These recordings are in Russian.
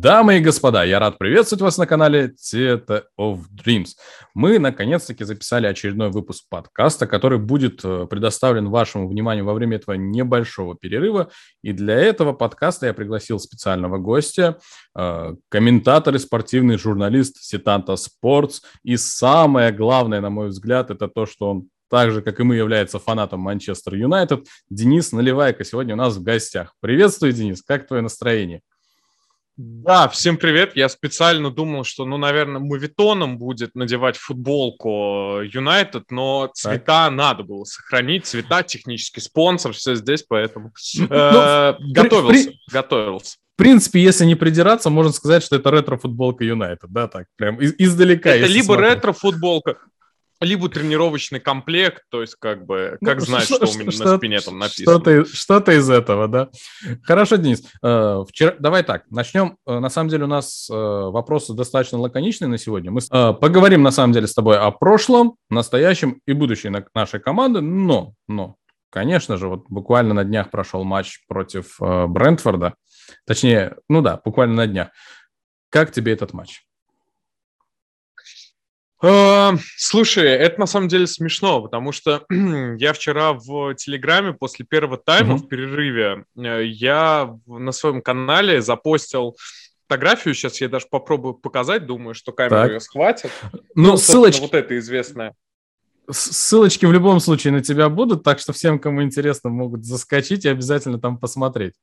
Дамы и господа, я рад приветствовать вас на канале Theater of Dreams. Мы, наконец-таки, записали очередной выпуск подкаста, который будет э, предоставлен вашему вниманию во время этого небольшого перерыва. И для этого подкаста я пригласил специального гостя, э, комментатор и спортивный журналист Сетанта Спортс. И самое главное, на мой взгляд, это то, что он так же, как и мы, является фанатом Манчестер Юнайтед. Денис Наливайко сегодня у нас в гостях. Приветствую, Денис, как твое настроение? Да, всем привет. Я специально думал, что, ну, наверное, мувитоном будет надевать футболку Юнайтед, но цвета так. надо было сохранить. Цвета, технический спонсор, все здесь, поэтому ну, э, готовился, готовился. В принципе, если не придираться, можно сказать, что это ретро-футболка Юнайтед, да, так, прям издалека. Это либо ретро-футболка, либо тренировочный комплект, то есть как бы, как ну, знать, что, что у меня что, на спине там написано. Что-то, что-то из этого, да. Хорошо, Денис. Э, вчера, давай так, начнем. Э, на самом деле у нас э, вопросы достаточно лаконичные на сегодня. Мы поговорим на самом деле с тобой о прошлом, настоящем и будущем нашей команды, но, но, конечно же, вот буквально на днях прошел матч против Брентфорда, точнее, ну да, буквально на днях. Как тебе этот матч? Э, слушай, это на самом деле смешно, потому что я вчера в Телеграме после первого тайма в перерыве э, я на своем канале запостил фотографию. Сейчас я даже попробую показать, думаю, что камера так. ее схватит. Ну, ну ссылочки... Вот это известное. Ссылочки в любом случае на тебя будут, так что всем, кому интересно, могут заскочить и обязательно там посмотреть.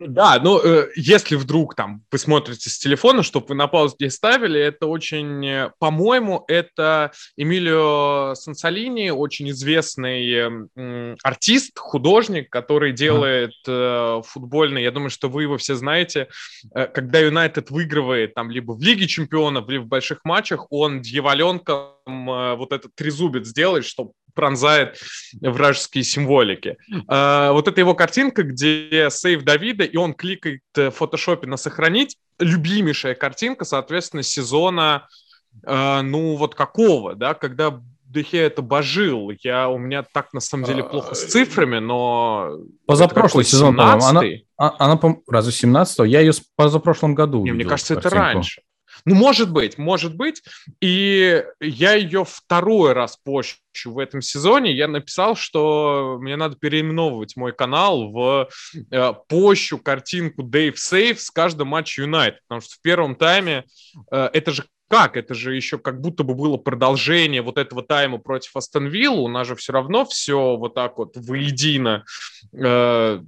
Да, ну, э, если вдруг там вы смотрите с телефона, чтобы вы на паузу не ставили, это очень, э, по-моему, это Эмилио Сансолини, очень известный э, артист, художник, который делает э, футбольный, я думаю, что вы его все знаете, э, когда Юнайтед выигрывает там либо в Лиге Чемпионов, либо в больших матчах, он дьяволенком э, вот этот трезубец делает, чтобы пронзает вражеские символики. А, вот это его картинка, где сейв Давида, и он кликает в фотошопе на «сохранить». Любимейшая картинка, соответственно, сезона, а, ну вот какого, да, когда Дехе это божил. Я, у меня так, на самом деле, плохо с цифрами, но... Позапрошлый сезон, по-моему. Она, а, она, она, разве 17 Я ее позапрошлом году Не, Мне кажется, картинку. это раньше. Ну, может быть, может быть. И я ее второй раз пощу в этом сезоне. Я написал, что мне надо переименовывать мой канал в э, пощу картинку Dave Safe с каждым матчем Юнайтед. Потому что в первом тайме э, это же как? Это же еще как будто бы было продолжение вот этого тайма против Астон Вилла. У нас же все равно все вот так вот воедино э,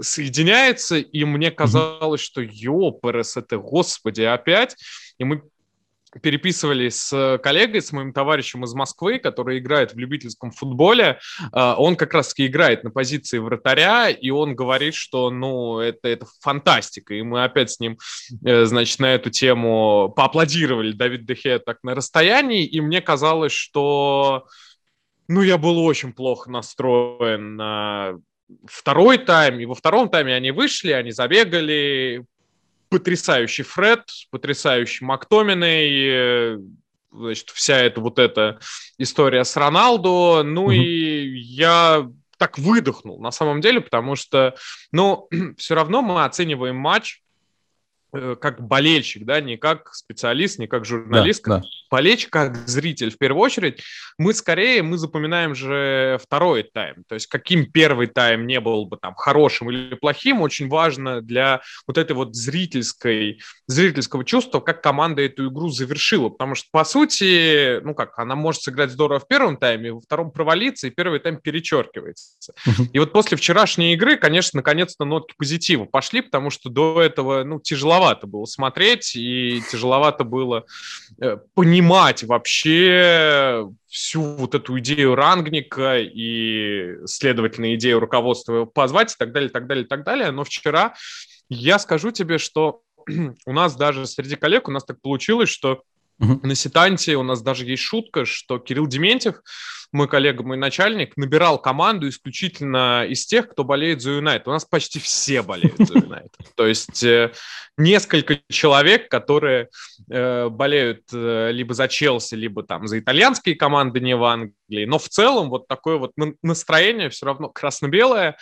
соединяется, и мне казалось, что ёпрс, это, господи, опять. И мы переписывались с коллегой, с моим товарищем из Москвы, который играет в любительском футболе. А, он как раз-таки играет на позиции вратаря, и он говорит, что, ну, это, это фантастика. И мы опять с ним, э, значит, на эту тему поаплодировали Давид Дехе так на расстоянии, и мне казалось, что, ну, я был очень плохо настроен на второй тайм, и во втором тайме они вышли, они забегали, потрясающий Фред, потрясающий Мактоминой, э, значит, вся эта вот эта история с Роналду, ну mm-hmm. и я так выдохнул на самом деле, потому что, ну, все равно мы оцениваем матч как болельщик, да, не как специалист, не как журналист, да, да. болельщик, как зритель в первую очередь, мы скорее, мы запоминаем же второй тайм, то есть каким первый тайм не был бы там хорошим или плохим, очень важно для вот этой вот зрительской, зрительского чувства, как команда эту игру завершила, потому что, по сути, ну как, она может сыграть здорово в первом тайме, во втором провалиться, и первый тайм перечеркивается. И вот после вчерашней игры, конечно, наконец-то нотки позитива пошли, потому что до этого, ну, тяжеловато тяжеловато было смотреть, и тяжеловато было э, понимать вообще всю вот эту идею рангника и, следовательно, идею руководства позвать и так далее, так далее, так далее. Но вчера я скажу тебе, что у нас даже среди коллег у нас так получилось, что Uh-huh. На Ситанте у нас даже есть шутка, что Кирилл Дементьев, мой коллега, мой начальник, набирал команду исключительно из тех, кто болеет за Юнайтед. У нас почти все болеют за Юнайтед. То есть э, несколько человек, которые э, болеют э, либо за Челси, либо там за итальянские команды, не в Англии. Но в целом вот такое вот настроение все равно красно-белое.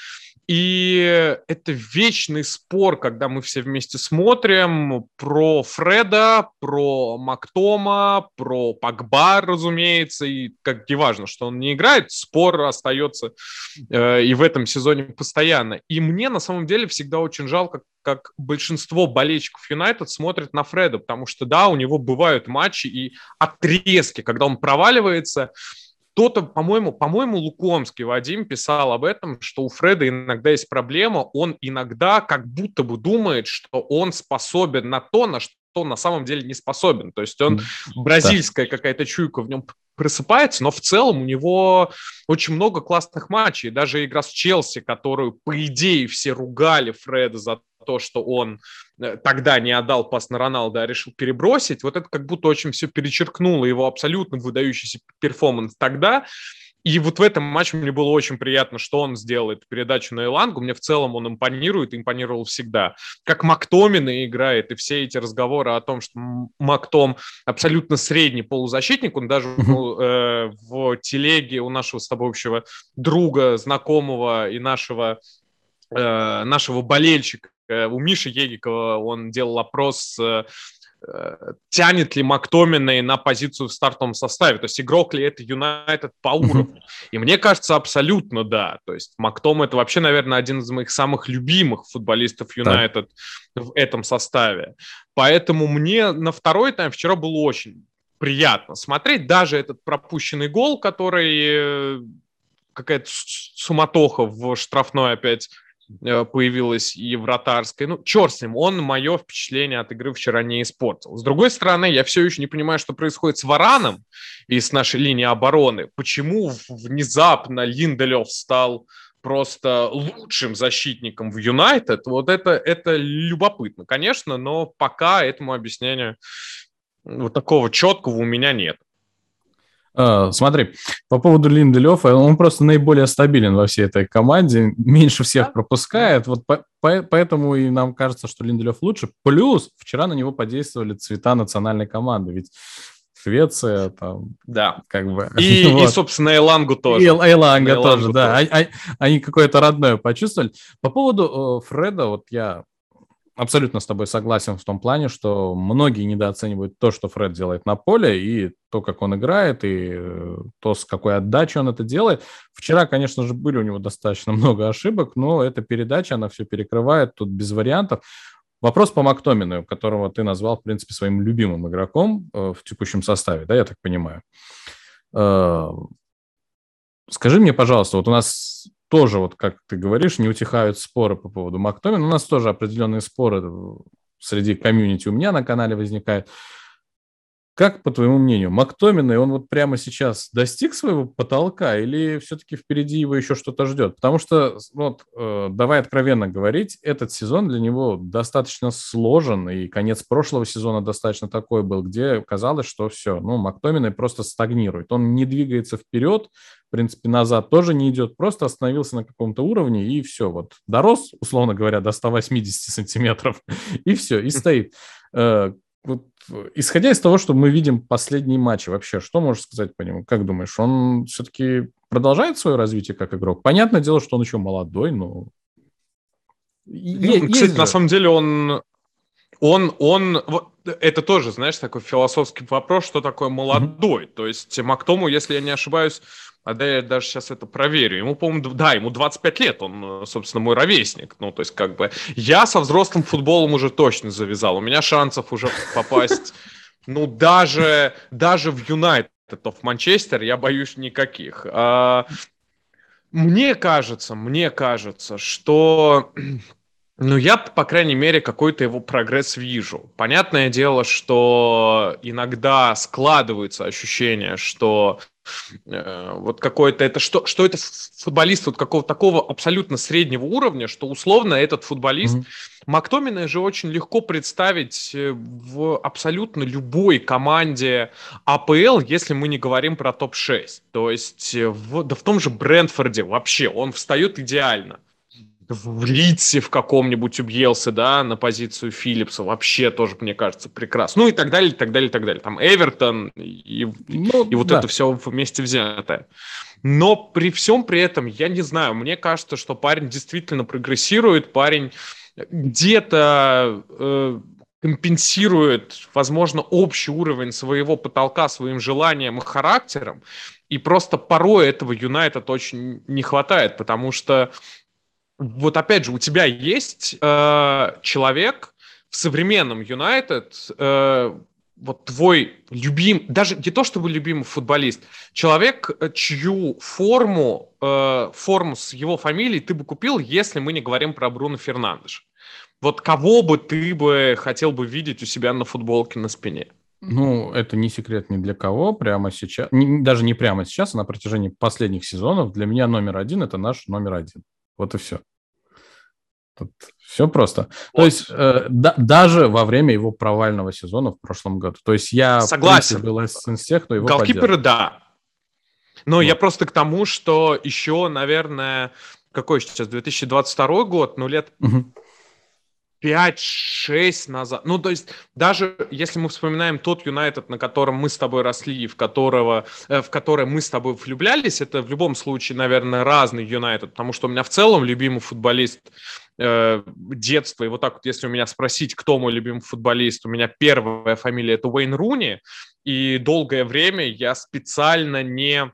И это вечный спор, когда мы все вместе смотрим про Фреда, про Мактома, про Пакба, разумеется, и как не важно, что он не играет, спор остается э, и в этом сезоне постоянно. И мне на самом деле всегда очень жалко, как большинство болельщиков Юнайтед смотрят на Фреда, потому что, да, у него бывают матчи и отрезки, когда он проваливается, кто-то, по-моему, по-моему, Лукомский Вадим писал об этом, что у Фреда иногда есть проблема, он иногда как будто бы думает, что он способен на то, на что на самом деле не способен. То есть он бразильская какая-то чуйка в нем просыпается, но в целом у него очень много классных матчей. Даже игра с Челси, которую, по идее, все ругали Фреда за то, что он э, тогда не отдал пас на Роналда, а решил перебросить, вот это как будто очень все перечеркнуло его абсолютно выдающийся перформанс тогда. И вот в этом матче мне было очень приятно, что он сделал эту передачу на Элангу. Мне в целом он импонирует, импонировал всегда. Как Мактомина играет, и все эти разговоры о том, что Мактом абсолютно средний полузащитник, он даже ну, э, в телеге у нашего с тобой общего друга, знакомого и нашего, э, нашего болельщика у Миши Егикова он делал опрос, э, э, тянет ли Мактоминой на позицию в стартовом составе, то есть игрок ли это Юнайтед по уровню. И мне кажется, абсолютно да. То есть Мактом это вообще, наверное, один из моих самых любимых футболистов Юнайтед в этом составе. Поэтому мне на второй тайм вчера было очень приятно смотреть. Даже этот пропущенный гол, который какая-то суматоха в штрафной опять Э, появилась и вратарская. Ну, черт с ним, он мое впечатление от игры вчера не испортил. С другой стороны, я все еще не понимаю, что происходит с Вараном и с нашей линией обороны. Почему внезапно Линделев стал просто лучшим защитником в Юнайтед? Вот это, это любопытно, конечно, но пока этому объяснению вот такого четкого у меня нет. А, смотри, по поводу Линделёфа, он просто наиболее стабилен во всей этой команде, меньше всех пропускает, вот по, по, поэтому и нам кажется, что Линделёв лучше. Плюс вчера на него подействовали цвета национальной команды, ведь Швеция, там, да, как бы. И, вот. и собственно, Элангу тоже. И Эланга тоже, тоже, да. Они, они какое-то родное почувствовали. По поводу э, Фреда, вот я абсолютно с тобой согласен в том плане, что многие недооценивают то, что Фред делает на поле, и то, как он играет, и э, то, с какой отдачей он это делает. Вчера, конечно же, были у него достаточно много ошибок, но эта передача, она все перекрывает, тут без вариантов. Вопрос по Мактомину, которого ты назвал, в принципе, своим любимым игроком э, в текущем составе, да, я так понимаю. Э, скажи мне, пожалуйста, вот у нас тоже, вот как ты говоришь, не утихают споры по поводу Мактомина. У нас тоже определенные споры среди комьюнити у меня на канале возникают. Как, по твоему мнению, Мактомин, он вот прямо сейчас достиг своего потолка или все-таки впереди его еще что-то ждет? Потому что, вот, э, давай откровенно говорить, этот сезон для него достаточно сложен, и конец прошлого сезона достаточно такой был, где казалось, что все, ну, Мактомин просто стагнирует. Он не двигается вперед, в принципе, назад тоже не идет, просто остановился на каком-то уровне, и все, вот, дорос, условно говоря, до 180 сантиметров, и все, и стоит. Э, вот, исходя из того, что мы видим последние матчи, вообще, что можешь сказать по нему? Как думаешь, он все-таки продолжает свое развитие как игрок? Понятное дело, что он еще молодой, но... Ну, кстати, же. на самом деле он... Он, он, вот, это тоже, знаешь, такой философский вопрос, что такое молодой. Mm-hmm. То есть Мактому, если я не ошибаюсь, а я даже сейчас это проверю. Ему, по-моему, да, ему 25 лет, он, собственно, мой ровесник. Ну, то есть, как бы, я со взрослым футболом уже точно завязал. У меня шансов уже попасть, ну, даже, даже в Юнайтед, в Манчестер, я боюсь никаких. А, мне кажется, мне кажется, что ну, я, по крайней мере, какой-то его прогресс вижу. Понятное дело, что иногда складывается ощущение, что вот какой-то это что, что это футболист вот какого-то такого абсолютно среднего уровня, что условно этот футболист mm-hmm. Мактомина же очень легко представить э, в абсолютно любой команде АПЛ, если мы не говорим про топ-6. То есть э, в, да в том же Брентфорде вообще он встает идеально в Лидсе в каком-нибудь убьелся, да, на позицию Филлипса, вообще тоже, мне кажется, прекрасно. Ну и так далее, и так далее, и так далее. Там Эвертон и, ну, и вот да. это все вместе взятое. Но при всем при этом, я не знаю, мне кажется, что парень действительно прогрессирует, парень где-то э, компенсирует, возможно, общий уровень своего потолка своим желанием и характером, и просто порой этого Юнайтед очень не хватает, потому что вот опять же у тебя есть э, человек в современном Юнайтед, э, вот твой любим, даже не то чтобы любимый футболист, человек, э, чью форму, э, форму с его фамилией ты бы купил, если мы не говорим про Бруно Фернандеш. Вот кого бы ты бы хотел бы видеть у себя на футболке на спине? Ну, это не секрет ни для кого прямо сейчас, не, даже не прямо сейчас, а на протяжении последних сезонов для меня номер один – это наш номер один. Вот и все. Тут все просто. Вот. То есть э, да, даже во время его провального сезона в прошлом году. То есть я согласен. был из тех, кто его Голкиперы, да. Но вот. я просто к тому, что еще, наверное, какой сейчас 2022 год, ну лет угу. 5-6 назад. Ну, то есть, даже если мы вспоминаем тот Юнайтед, на котором мы с тобой росли, в, которого, э, в который мы с тобой влюблялись, это в любом случае, наверное, разный Юнайтед, потому что у меня в целом любимый футболист э, детства, и вот так вот, если у меня спросить, кто мой любимый футболист, у меня первая фамилия это Уэйн Руни, и долгое время я специально не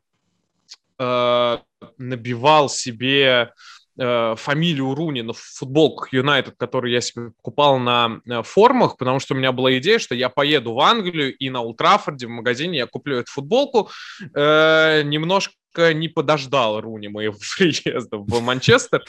э, набивал себе э, фамилию Руни на футболках Юнайтед, который я себе покупал на э, формах, потому что у меня была идея, что я поеду в Англию и на Ултрафорде в магазине я куплю эту футболку. Э, немножко не подождал Руни моего приезда в Манчестер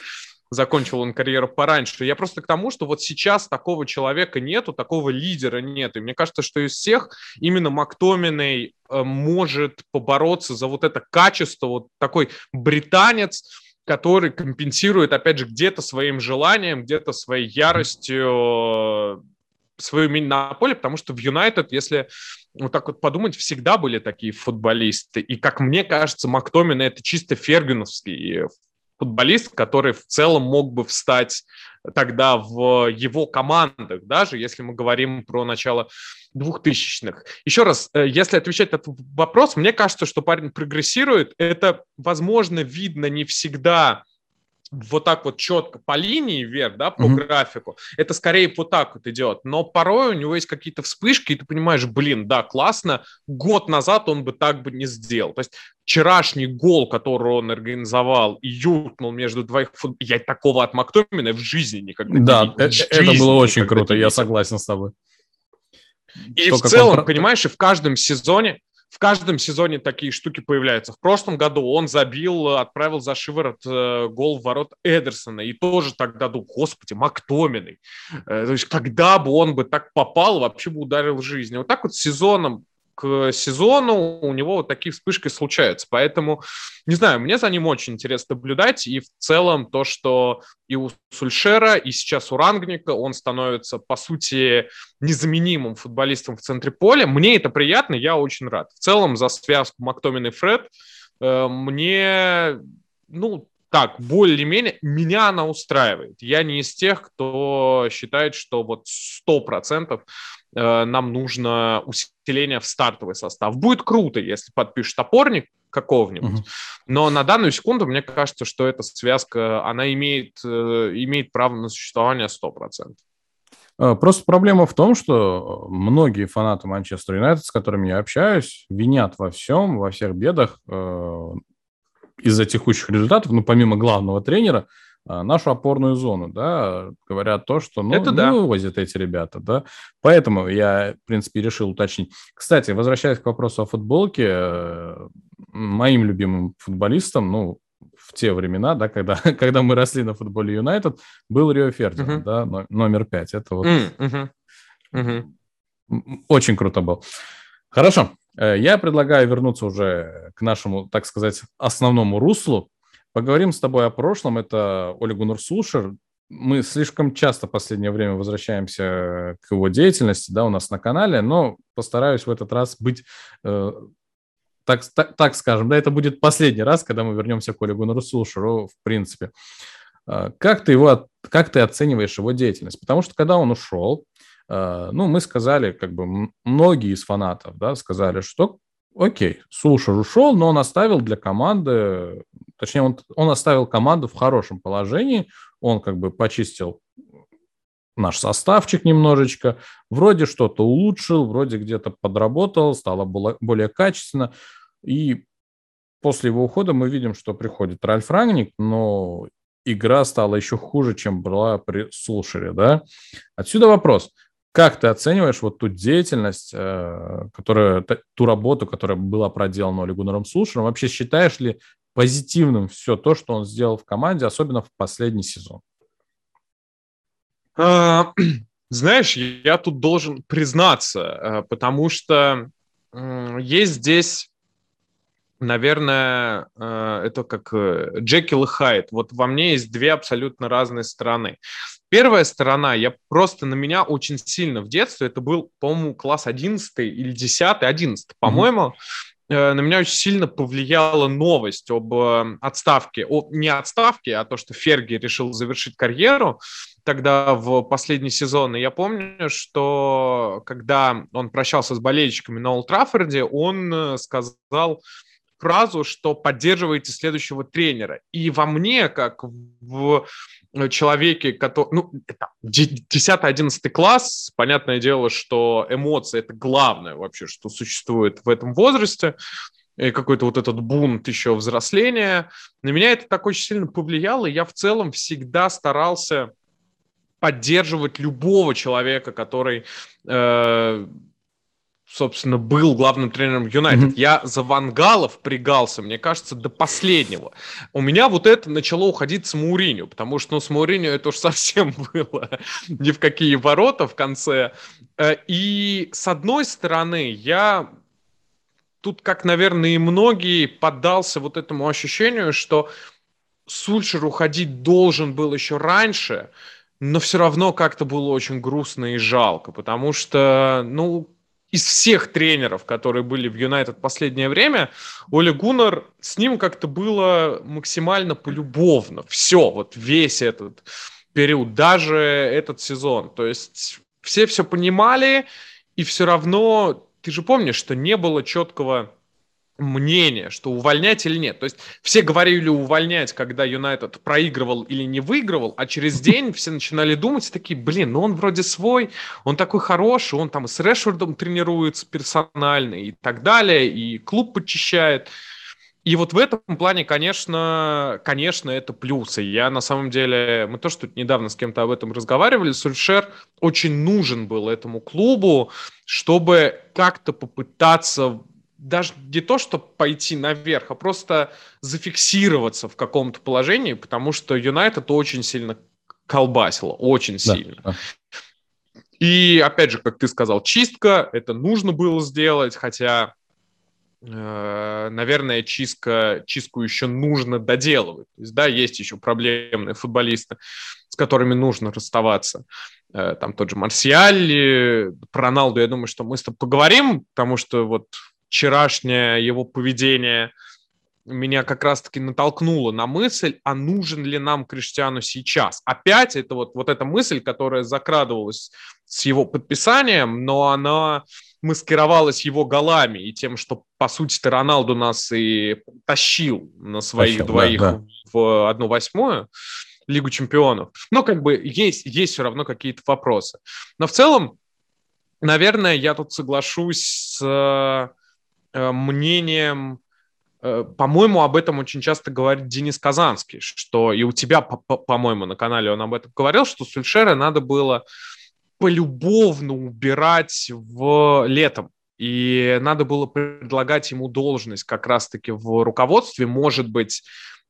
закончил он карьеру пораньше. Я просто к тому, что вот сейчас такого человека нету, такого лидера нет. И мне кажется, что из всех именно Мактоминой может побороться за вот это качество, вот такой британец, который компенсирует, опять же, где-то своим желанием, где-то своей яростью свое умение на поле, потому что в Юнайтед, если вот так вот подумать, всегда были такие футболисты. И, как мне кажется, Мактомин это чисто фергюновский футболист, который в целом мог бы встать тогда в его командах, даже если мы говорим про начало двухтысячных. Еще раз, э, если отвечать на этот вопрос, мне кажется, что парень прогрессирует. Это, возможно, видно не всегда вот так вот четко по линии вверх, да, по mm-hmm. графику, это скорее вот так вот идет. Но порой у него есть какие-то вспышки, и ты понимаешь, блин, да, классно, год назад он бы так бы не сделал. То есть вчерашний гол, который он организовал и ютнул между двоих, фут... я такого от Мактомина в жизни никогда да, не видел. Да, это было очень круто, я согласен с тобой. И То, в целом, он... понимаешь, и в каждом сезоне в каждом сезоне такие штуки появляются. В прошлом году он забил, отправил за шиворот э, гол в ворот Эдерсона. И тоже тогда думал, господи, Мактоминой. Э, то есть когда бы он бы так попал, вообще бы ударил в жизнь. Вот так вот сезоном к сезону у него вот такие вспышки случаются. Поэтому, не знаю, мне за ним очень интересно наблюдать. И в целом то, что и у Сульшера, и сейчас у Рангника он становится, по сути, незаменимым футболистом в центре поля. Мне это приятно, я очень рад. В целом за связку Мактомин и Фред э, мне, ну, так, более-менее, меня она устраивает. Я не из тех, кто считает, что вот 100% Э, нам нужно усиление в стартовый состав. Будет круто, если подпишет опорник какого-нибудь. Uh-huh. Но на данную секунду мне кажется, что эта связка, она имеет, э, имеет право на существование 100%. Э, просто проблема в том, что многие фанаты Манчестер Юнайтед, с которыми я общаюсь, винят во всем, во всех бедах э, из-за текущих результатов, ну, помимо главного тренера, нашу опорную зону, да, говорят то, что ну, Это да. не вывозят эти ребята, да. Поэтому я, в принципе, решил уточнить. Кстати, возвращаясь к вопросу о футболке, моим любимым футболистом, ну, в те времена, да, когда, когда мы росли на футболе Юнайтед, был Рио Фердинанд, uh-huh. да, номер пять. Это вот uh-huh. Uh-huh. очень круто был. Хорошо, э, я предлагаю вернуться уже к нашему, так сказать, основному руслу. Поговорим с тобой о прошлом. Это Оля Гуннер Сушер. Мы слишком часто в последнее время возвращаемся к его деятельности, да, у нас на канале, но постараюсь в этот раз быть, э, так, так, так скажем, да, это будет последний раз, когда мы вернемся к Оле Гуннеру Сушеру, в принципе. Э, как ты его, как ты оцениваешь его деятельность? Потому что когда он ушел, э, ну, мы сказали, как бы многие из фанатов, да, сказали, что окей, Сулшер ушел, но он оставил для команды, точнее, он, он оставил команду в хорошем положении, он как бы почистил наш составчик немножечко, вроде что-то улучшил, вроде где-то подработал, стало более качественно. И после его ухода мы видим, что приходит Ральф Рангник, но игра стала еще хуже, чем была при Сулшере, да? Отсюда вопрос. Как ты оцениваешь вот ту деятельность, э, которая, ту работу, которая была проделана Оле Гуннером Сулшером? Вообще считаешь ли позитивным все то, что он сделал в команде, особенно в последний сезон? А, знаешь, я тут должен признаться, э, потому что есть здесь, наверное, э, это как э, Джекил и Хайд. Вот во мне есть две абсолютно разные стороны. Первая сторона, я просто на меня очень сильно в детстве, это был, по-моему, класс 11 или 10, 11, по-моему, mm-hmm на меня очень сильно повлияла новость об отставке, о, не отставке, а то, что Ферги решил завершить карьеру тогда в последний сезон. И я помню, что когда он прощался с болельщиками на Олд Траффорде, он э, сказал фразу, что поддерживаете следующего тренера. И во мне, как в человеке, который, ну, 10-11 класс, понятное дело, что эмоции – это главное вообще, что существует в этом возрасте, и какой-то вот этот бунт еще взросления. На меня это так очень сильно повлияло, и я в целом всегда старался поддерживать любого человека, который, э, собственно, был главным тренером Юнайтед. Mm-hmm. Я за Вангалов пригался, мне кажется, до последнего. У меня вот это начало уходить с Мауриню, потому что ну, с Мауриню это уж совсем было ни в какие ворота в конце. Э, и с одной стороны, я тут, как, наверное, и многие, поддался вот этому ощущению, что Сульшер уходить должен был еще раньше, но все равно как-то было очень грустно и жалко, потому что, ну, из всех тренеров, которые были в Юнайтед последнее время, Оля Гуннер, с ним как-то было максимально полюбовно. Все, вот весь этот период, даже этот сезон. То есть все все понимали, и все равно, ты же помнишь, что не было четкого мнение, что увольнять или нет. То есть все говорили увольнять, когда Юнайтед проигрывал или не выигрывал, а через день все начинали думать, такие, блин, ну он вроде свой, он такой хороший, он там с Решфордом тренируется персонально и так далее, и клуб подчищает. И вот в этом плане, конечно, конечно, это плюсы. Я на самом деле, мы тоже тут недавно с кем-то об этом разговаривали, Сульшер очень нужен был этому клубу, чтобы как-то попытаться даже не то, чтобы пойти наверх, а просто зафиксироваться в каком-то положении, потому что Юнайтед очень сильно колбасило, очень да, сильно. Да. И опять же, как ты сказал, чистка, это нужно было сделать, хотя, э, наверное, чистка, чистку еще нужно доделывать. То есть, да, есть еще проблемные футболисты, с которыми нужно расставаться. Э, там тот же Марсиаль, про Роналду, я думаю, что мы с тобой поговорим, потому что вот вчерашнее его поведение меня как раз-таки натолкнуло на мысль, а нужен ли нам Криштиану сейчас. Опять это вот, вот эта мысль, которая закрадывалась с его подписанием, но она маскировалась его голами и тем, что, по сути-то, Роналду нас и тащил на своих Тащил, двоих да, да. в одну восьмую Лигу чемпионов. Но как бы есть, есть все равно какие-то вопросы. Но в целом, наверное, я тут соглашусь с Э, мнением, э, по-моему, об этом очень часто говорит Денис Казанский, что и у тебя, по-моему, на канале он об этом говорил, что Сульшера надо было полюбовно убирать в летом. И надо было предлагать ему должность как раз-таки в руководстве, может быть,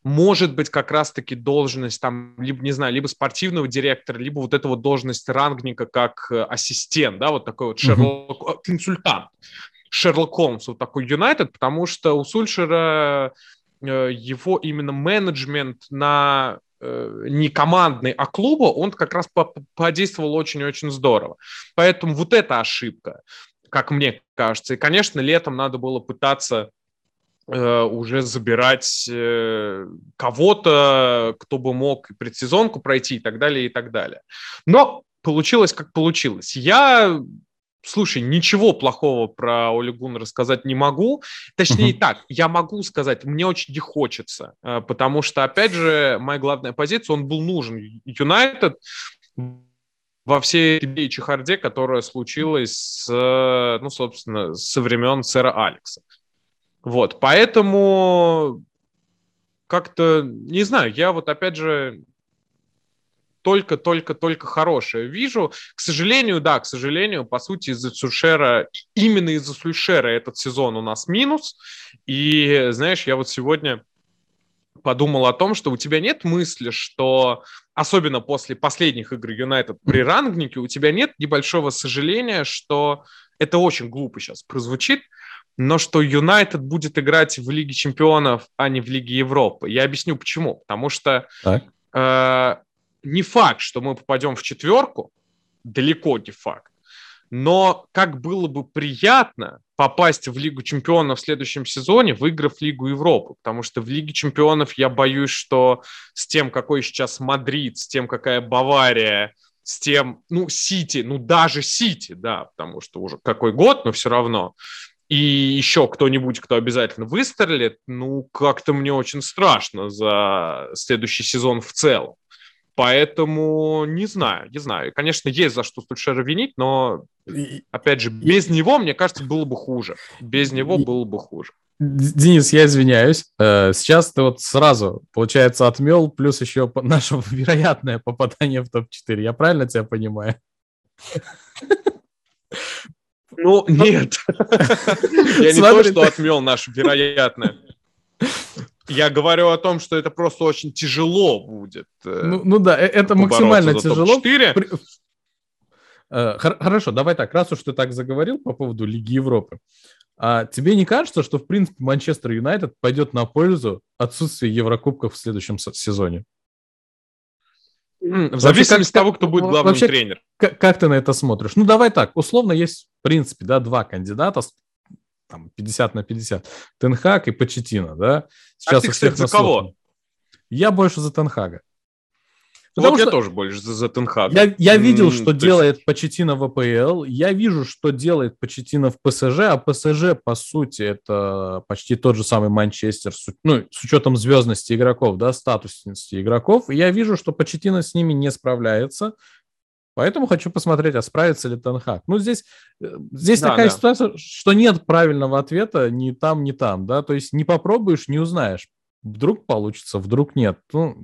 может быть, как раз-таки должность там, либо, не знаю, либо спортивного директора, либо вот эта вот должность рангника как э, ассистент, да, вот такой вот Шерлок, mm-hmm. консультант. Шерлок Холмс, вот такой Юнайтед, потому что у Сульшера э, его именно менеджмент на э, не командный, а клуба, он как раз подействовал очень-очень здорово. Поэтому вот эта ошибка, как мне кажется. И, конечно, летом надо было пытаться э, уже забирать кого-то, кто бы мог предсезонку пройти и так далее, и так далее. Но получилось, как получилось. Я Слушай, ничего плохого про Олегун рассказать не могу. Точнее uh-huh. так, я могу сказать, мне очень не хочется, э, потому что, опять же, моя главная позиция, он был нужен. Юнайтед во всей этой чехарде, которая случилась, с, ну, собственно, со времен сэра Алекса. Вот, поэтому как-то, не знаю, я вот опять же только-только-только хорошее вижу. К сожалению, да, к сожалению, по сути, из-за Сульшера, именно из-за Сульшера этот сезон у нас минус. И, знаешь, я вот сегодня подумал о том, что у тебя нет мысли, что, особенно после последних игр Юнайтед при рангнике, у тебя нет небольшого сожаления, что это очень глупо сейчас прозвучит, но что Юнайтед будет играть в Лиге Чемпионов, а не в Лиге Европы. Я объясню почему. Потому что э, не факт, что мы попадем в четверку, далеко не факт. Но как было бы приятно попасть в Лигу чемпионов в следующем сезоне, выиграв Лигу Европы. Потому что в Лиге чемпионов я боюсь, что с тем, какой сейчас Мадрид, с тем, какая Бавария, с тем, ну, Сити, ну, даже Сити, да, потому что уже какой год, но все равно. И еще кто-нибудь, кто обязательно выстрелит, ну, как-то мне очень страшно за следующий сезон в целом. Поэтому не знаю, не знаю. Конечно, есть за что Сульшера винить, но, опять же, без него, мне кажется, было бы хуже. Без него было бы хуже. Денис, я извиняюсь. Э, сейчас ты вот сразу, получается, отмел, плюс еще наше вероятное попадание в топ-4. Я правильно тебя понимаю? Ну, нет. Я не то, что отмел наше вероятное. Я говорю о том, что это просто очень тяжело будет. Э, ну, ну да, э, это максимально тяжело. При... Э, хорошо, давай так, раз уж ты так заговорил по поводу Лиги Европы, а тебе не кажется, что, в принципе, Манчестер Юнайтед пойдет на пользу отсутствия Еврокубков в следующем сезоне? В зависимости от того, кто будет главным вообще, тренер. Как, как ты на это смотришь? Ну, давай так, условно есть, в принципе, да, два кандидата, там 50 на 50. Тенхак и Почетина, да? Сейчас а ты, кстати, за кого? Я больше за Тенхага. Потому вот что я тоже больше за, за Тенхага. Я, я видел, mm, что делает есть... Почетина в АПЛ, я вижу, что делает Почетина в ПСЖ, а ПСЖ, по сути, это почти тот же самый Манчестер, ну, с учетом звездности игроков, да, статусности игроков. И я вижу, что Почетина с ними не справляется, Поэтому хочу посмотреть, а справится ли Тенхак. Ну, здесь, э, здесь да, такая да. ситуация, что нет правильного ответа ни там, ни там, да, то есть не попробуешь, не узнаешь. Вдруг получится, вдруг нет. Ну,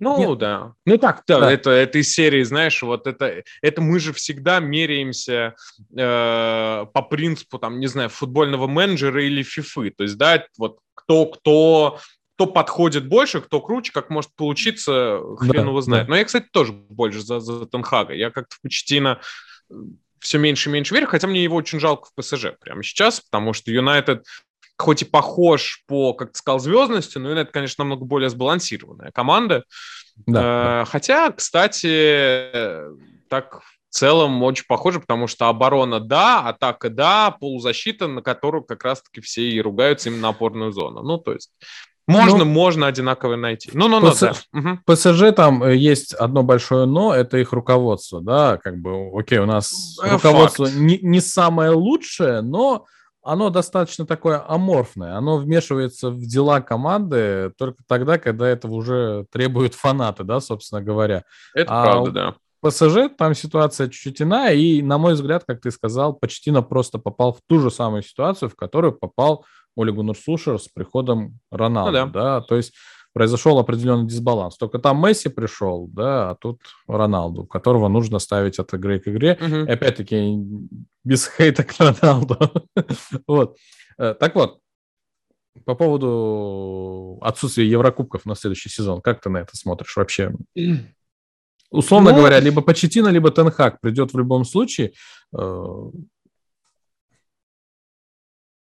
ну нет. да. Ну так, да, да. Это, это из серии, знаешь, вот это, это мы же всегда меряемся э, по принципу, там, не знаю, футбольного менеджера или фифы. То есть, да, вот кто, кто подходит больше, кто круче, как может получиться, хрен да, его знает. Да. Но я, кстати, тоже больше за, за Тенхага. Я как-то в Почтина э, все меньше и меньше верю, хотя мне его очень жалко в ПСЖ прямо сейчас, потому что Юнайтед хоть и похож по, как ты сказал, звездности, но Юнайтед, конечно, намного более сбалансированная команда. Да, э, да. Хотя, кстати, так в целом очень похоже, потому что оборона да, атака да, полузащита, на которую как раз-таки все и ругаются именно опорную зону. Ну, то есть можно, ну, можно одинаково найти. Ну, ну, ну, да. ПСЖ там э, есть одно большое но, это их руководство, да, как бы, окей, у нас Факт. руководство не, не самое лучшее, но оно достаточно такое аморфное, оно вмешивается в дела команды только тогда, когда этого уже требуют фанаты, да, собственно говоря. Это а правда, да. ПСЖ там ситуация чуть-чуть иная, и, на мой взгляд, как ты сказал, Почтина просто попал в ту же самую ситуацию, в которую попал Оли Гуннер Сушер с приходом Роналду, ну, да. да, то есть произошел определенный дисбаланс. Только там Месси пришел, да, а тут Роналду, которого нужно ставить от игры к игре. Угу. И опять-таки без хейта к Роналду. вот. Э, так вот, по поводу отсутствия Еврокубков на следующий сезон, как ты на это смотришь вообще? Условно ну, говоря, либо Почетина, либо Тенхак придет в любом случае.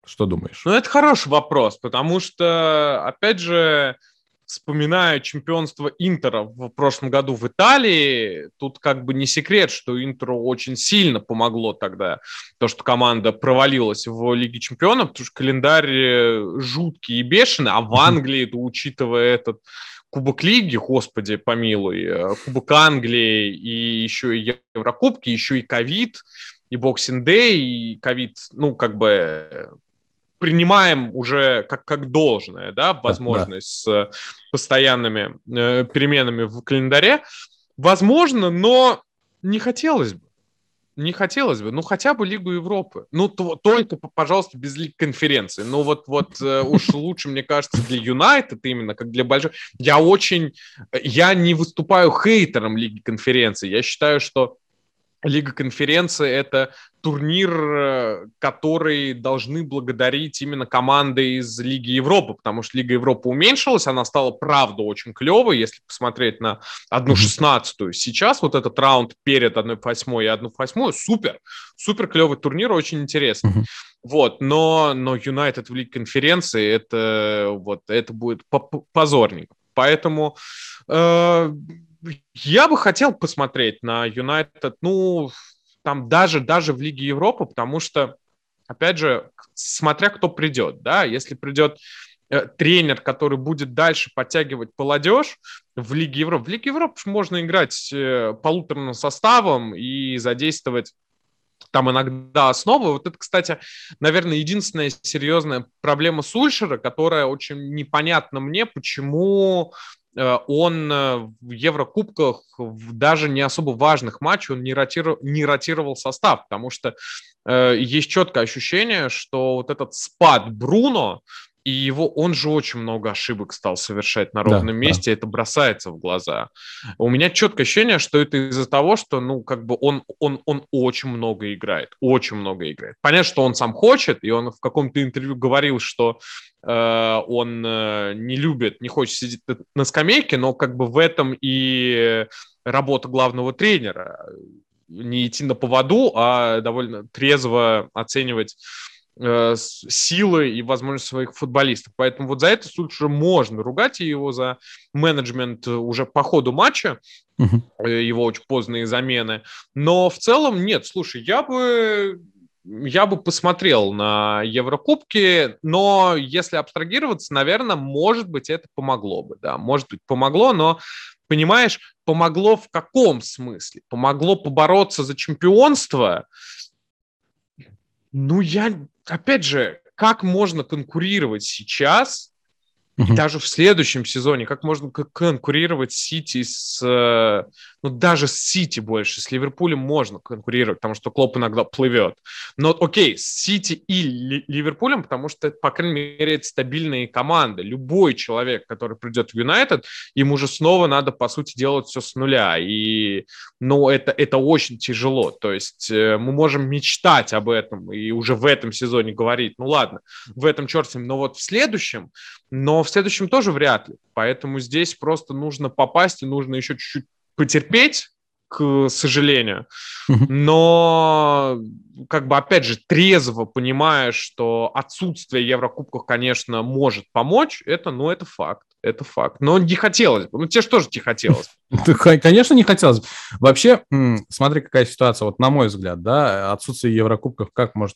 Что думаешь? Ну, это хороший вопрос, потому что, опять же, вспоминая чемпионство Интера в прошлом году в Италии, тут как бы не секрет, что Интеру очень сильно помогло тогда то, что команда провалилась в Лиге чемпионов, потому что календарь э, жуткий и бешеный, а в Англии, то, учитывая этот Кубок Лиги, господи, помилуй, э, Кубок Англии и еще и Еврокубки, еще и ковид, и Boxing Day, и ковид, ну, как бы принимаем уже как, как должное, да, возможность да. с постоянными э, переменами в календаре. Возможно, но не хотелось бы. Не хотелось бы. Ну, хотя бы Лигу Европы. Ну, то, только, пожалуйста, без Лиг конференции. Ну, вот, вот э, уж лучше, мне кажется, для Юнайтед именно, как для большой. Я очень... Я не выступаю хейтером Лиги конференции. Я считаю, что Лига конференции – это турнир, э, который должны благодарить именно команды из Лиги Европы, потому что Лига Европы уменьшилась, она стала, правда, очень клевой, если посмотреть на одну шестнадцатую. Сейчас вот этот раунд перед одной восьмой и одну восьмой супер, супер клевый турнир, очень интересный. Uh-huh. Вот, но, но Юнайтед в Лиге конференции, это, вот, это будет позорненько. Поэтому э, я бы хотел посмотреть на Юнайтед, ну, там даже, даже в Лиге Европы, потому что, опять же, смотря кто придет, да, если придет э, тренер, который будет дальше подтягивать молодежь в Лиге Европы. В Лиге Европы можно играть э, полуторным составом и задействовать там иногда основы. Вот это, кстати, наверное, единственная серьезная проблема Сульшера, которая очень непонятна мне, почему он э, в Еврокубках в даже не особо важных матчах он не, ротировал, не ротировал состав, потому что э, есть четкое ощущение, что вот этот спад Бруно, и его, он же очень много ошибок стал совершать на ровном да, месте, да. это бросается в глаза. У меня четкое ощущение, что это из-за того, что, ну, как бы он, он, он очень много играет, очень много играет. Понятно, что он сам хочет, и он в каком-то интервью говорил, что э, он э, не любит, не хочет сидеть на скамейке, но как бы в этом и работа главного тренера. Не идти на поводу, а довольно трезво оценивать силы и возможности своих футболистов. Поэтому вот за это лучше можно ругать его за менеджмент уже по ходу матча, угу. его очень поздние замены. Но в целом нет, слушай, я бы я бы посмотрел на Еврокубки, но если абстрагироваться, наверное, может быть, это помогло бы, да, может быть, помогло, но понимаешь, помогло в каком смысле? Помогло побороться за чемпионство, ну, я, опять же, как можно конкурировать сейчас Угу. Даже в следующем сезоне, как можно конкурировать Сити с... Ну, даже с Сити больше, с Ливерпулем можно конкурировать, потому что Клоп иногда плывет. Но, окей, с Сити и Ливерпулем, потому что, по крайней мере, это стабильные команды. Любой человек, который придет в Юнайтед, ему уже снова надо, по сути, делать все с нуля. И, ну, это, это очень тяжело. То есть э, мы можем мечтать об этом и уже в этом сезоне говорить, ну, ладно, в этом черте, но вот в следующем но в следующем тоже вряд ли. Поэтому здесь просто нужно попасть и нужно еще чуть-чуть потерпеть, к сожалению. Но, как бы, опять же, трезво понимаешь, что отсутствие Еврокубков, конечно, может помочь, это, ну, это факт. Это факт. Но не хотелось бы. Ну, тебе же тоже не хотелось. Конечно, не хотелось бы. Вообще, смотри, какая ситуация, вот на мой взгляд, да, отсутствие Еврокубков как может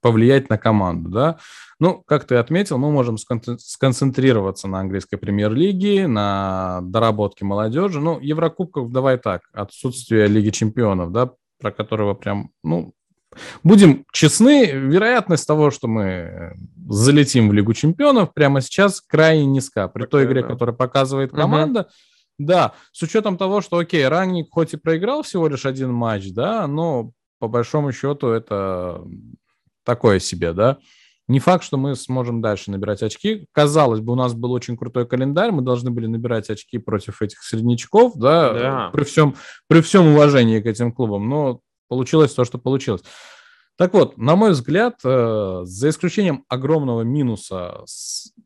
повлиять на команду, да? Ну, как ты отметил, мы можем сконцентрироваться на английской премьер-лиге, на доработке молодежи. Ну, Еврокубков, давай так, отсутствие Лиги чемпионов, да, про которого прям, ну, Будем честны, вероятность того, что мы залетим в Лигу чемпионов прямо сейчас крайне низка. При той игре, да. которую показывает команда, угу. да, с учетом того, что, окей, Ранник хоть и проиграл всего лишь один матч, да, но по большому счету это такое себе, да. Не факт, что мы сможем дальше набирать очки. Казалось бы, у нас был очень крутой календарь, мы должны были набирать очки против этих среднячков, да, да. При, всем, при всем уважении к этим клубам, но получилось то, что получилось. Так вот, на мой взгляд, э, за исключением огромного минуса,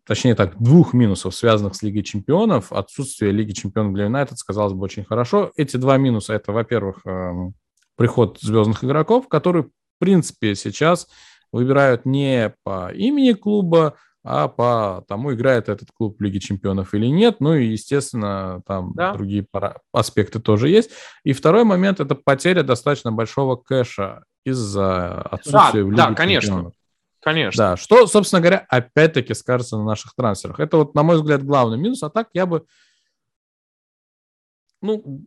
точнее так, двух минусов, связанных с Лигой чемпионов, отсутствие Лиги чемпионов для Юнайтед сказалось бы очень хорошо. Эти два минуса – это, во-первых, эм, приход звездных игроков, которые, в принципе, сейчас выбирают не по имени клуба, а по тому, играет этот клуб в Лиге Чемпионов или нет. Ну и, естественно, там да. другие аспекты тоже есть. И второй момент – это потеря достаточно большого кэша из-за отсутствия да, в Лиге Да, конечно. Чемпионов. Конечно. Да, что, собственно говоря, опять-таки скажется на наших трансферах. Это вот, на мой взгляд, главный минус. А так я бы, ну,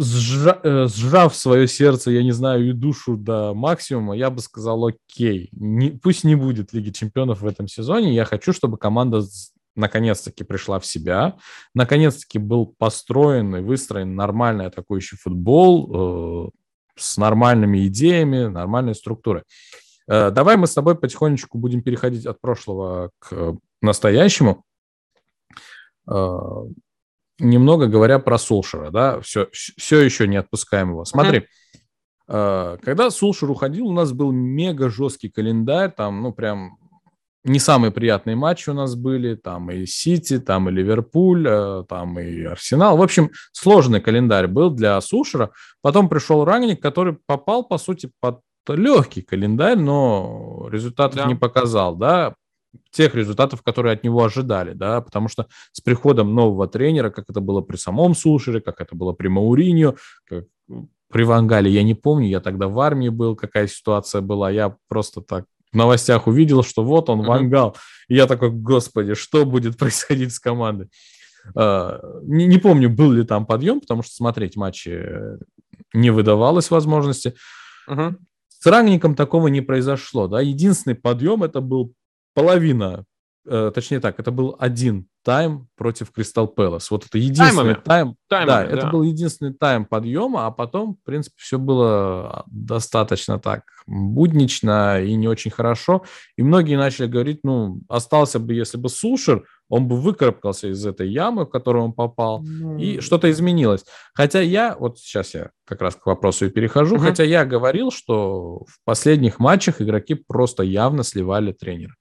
сжа, э, сжав свое сердце, я не знаю, и душу до максимума, я бы сказал, окей, не, пусть не будет Лиги Чемпионов в этом сезоне. Я хочу, чтобы команда наконец-таки пришла в себя, наконец-таки был построен и выстроен нормальный атакующий футбол э, с нормальными идеями, нормальной структурой. Э, давай мы с тобой потихонечку будем переходить от прошлого к настоящему. Э, немного говоря про Сулшера, да, все, все еще не отпускаем его. Смотри, uh-huh. когда Сулшер уходил, у нас был мега жесткий календарь, там, ну, прям не самые приятные матчи у нас были, там и Сити, там и Ливерпуль, э, там и Арсенал. В общем, сложный календарь был для Сушера. Потом пришел Рангник, который попал, по сути, под легкий календарь, но результатов да. не показал, да тех результатов, которые от него ожидали, да, потому что с приходом нового тренера, как это было при самом Сушере, как это было при Мауриньо, как при Вангале, я не помню, я тогда в армии был, какая ситуация была, я просто так в новостях увидел, что вот он, mm-hmm. Вангал, и я такой, господи, что будет происходить с командой? Uh, не, не помню, был ли там подъем, потому что смотреть матчи не выдавалось возможности. Uh-huh. С Рангником такого не произошло, да, единственный подъем это был половина, э, точнее так, это был один тайм против Кристал Пэлас. Вот это единственный Таймами. тайм. Таймами, да, да, это был единственный тайм подъема, а потом, в принципе, все было достаточно так буднично и не очень хорошо. И многие начали говорить, ну, остался бы, если бы Сушер, он бы выкарабкался из этой ямы, в которую он попал, mm. и что-то изменилось. Хотя я, вот сейчас я как раз к вопросу и перехожу, uh-huh. хотя я говорил, что в последних матчах игроки просто явно сливали тренера.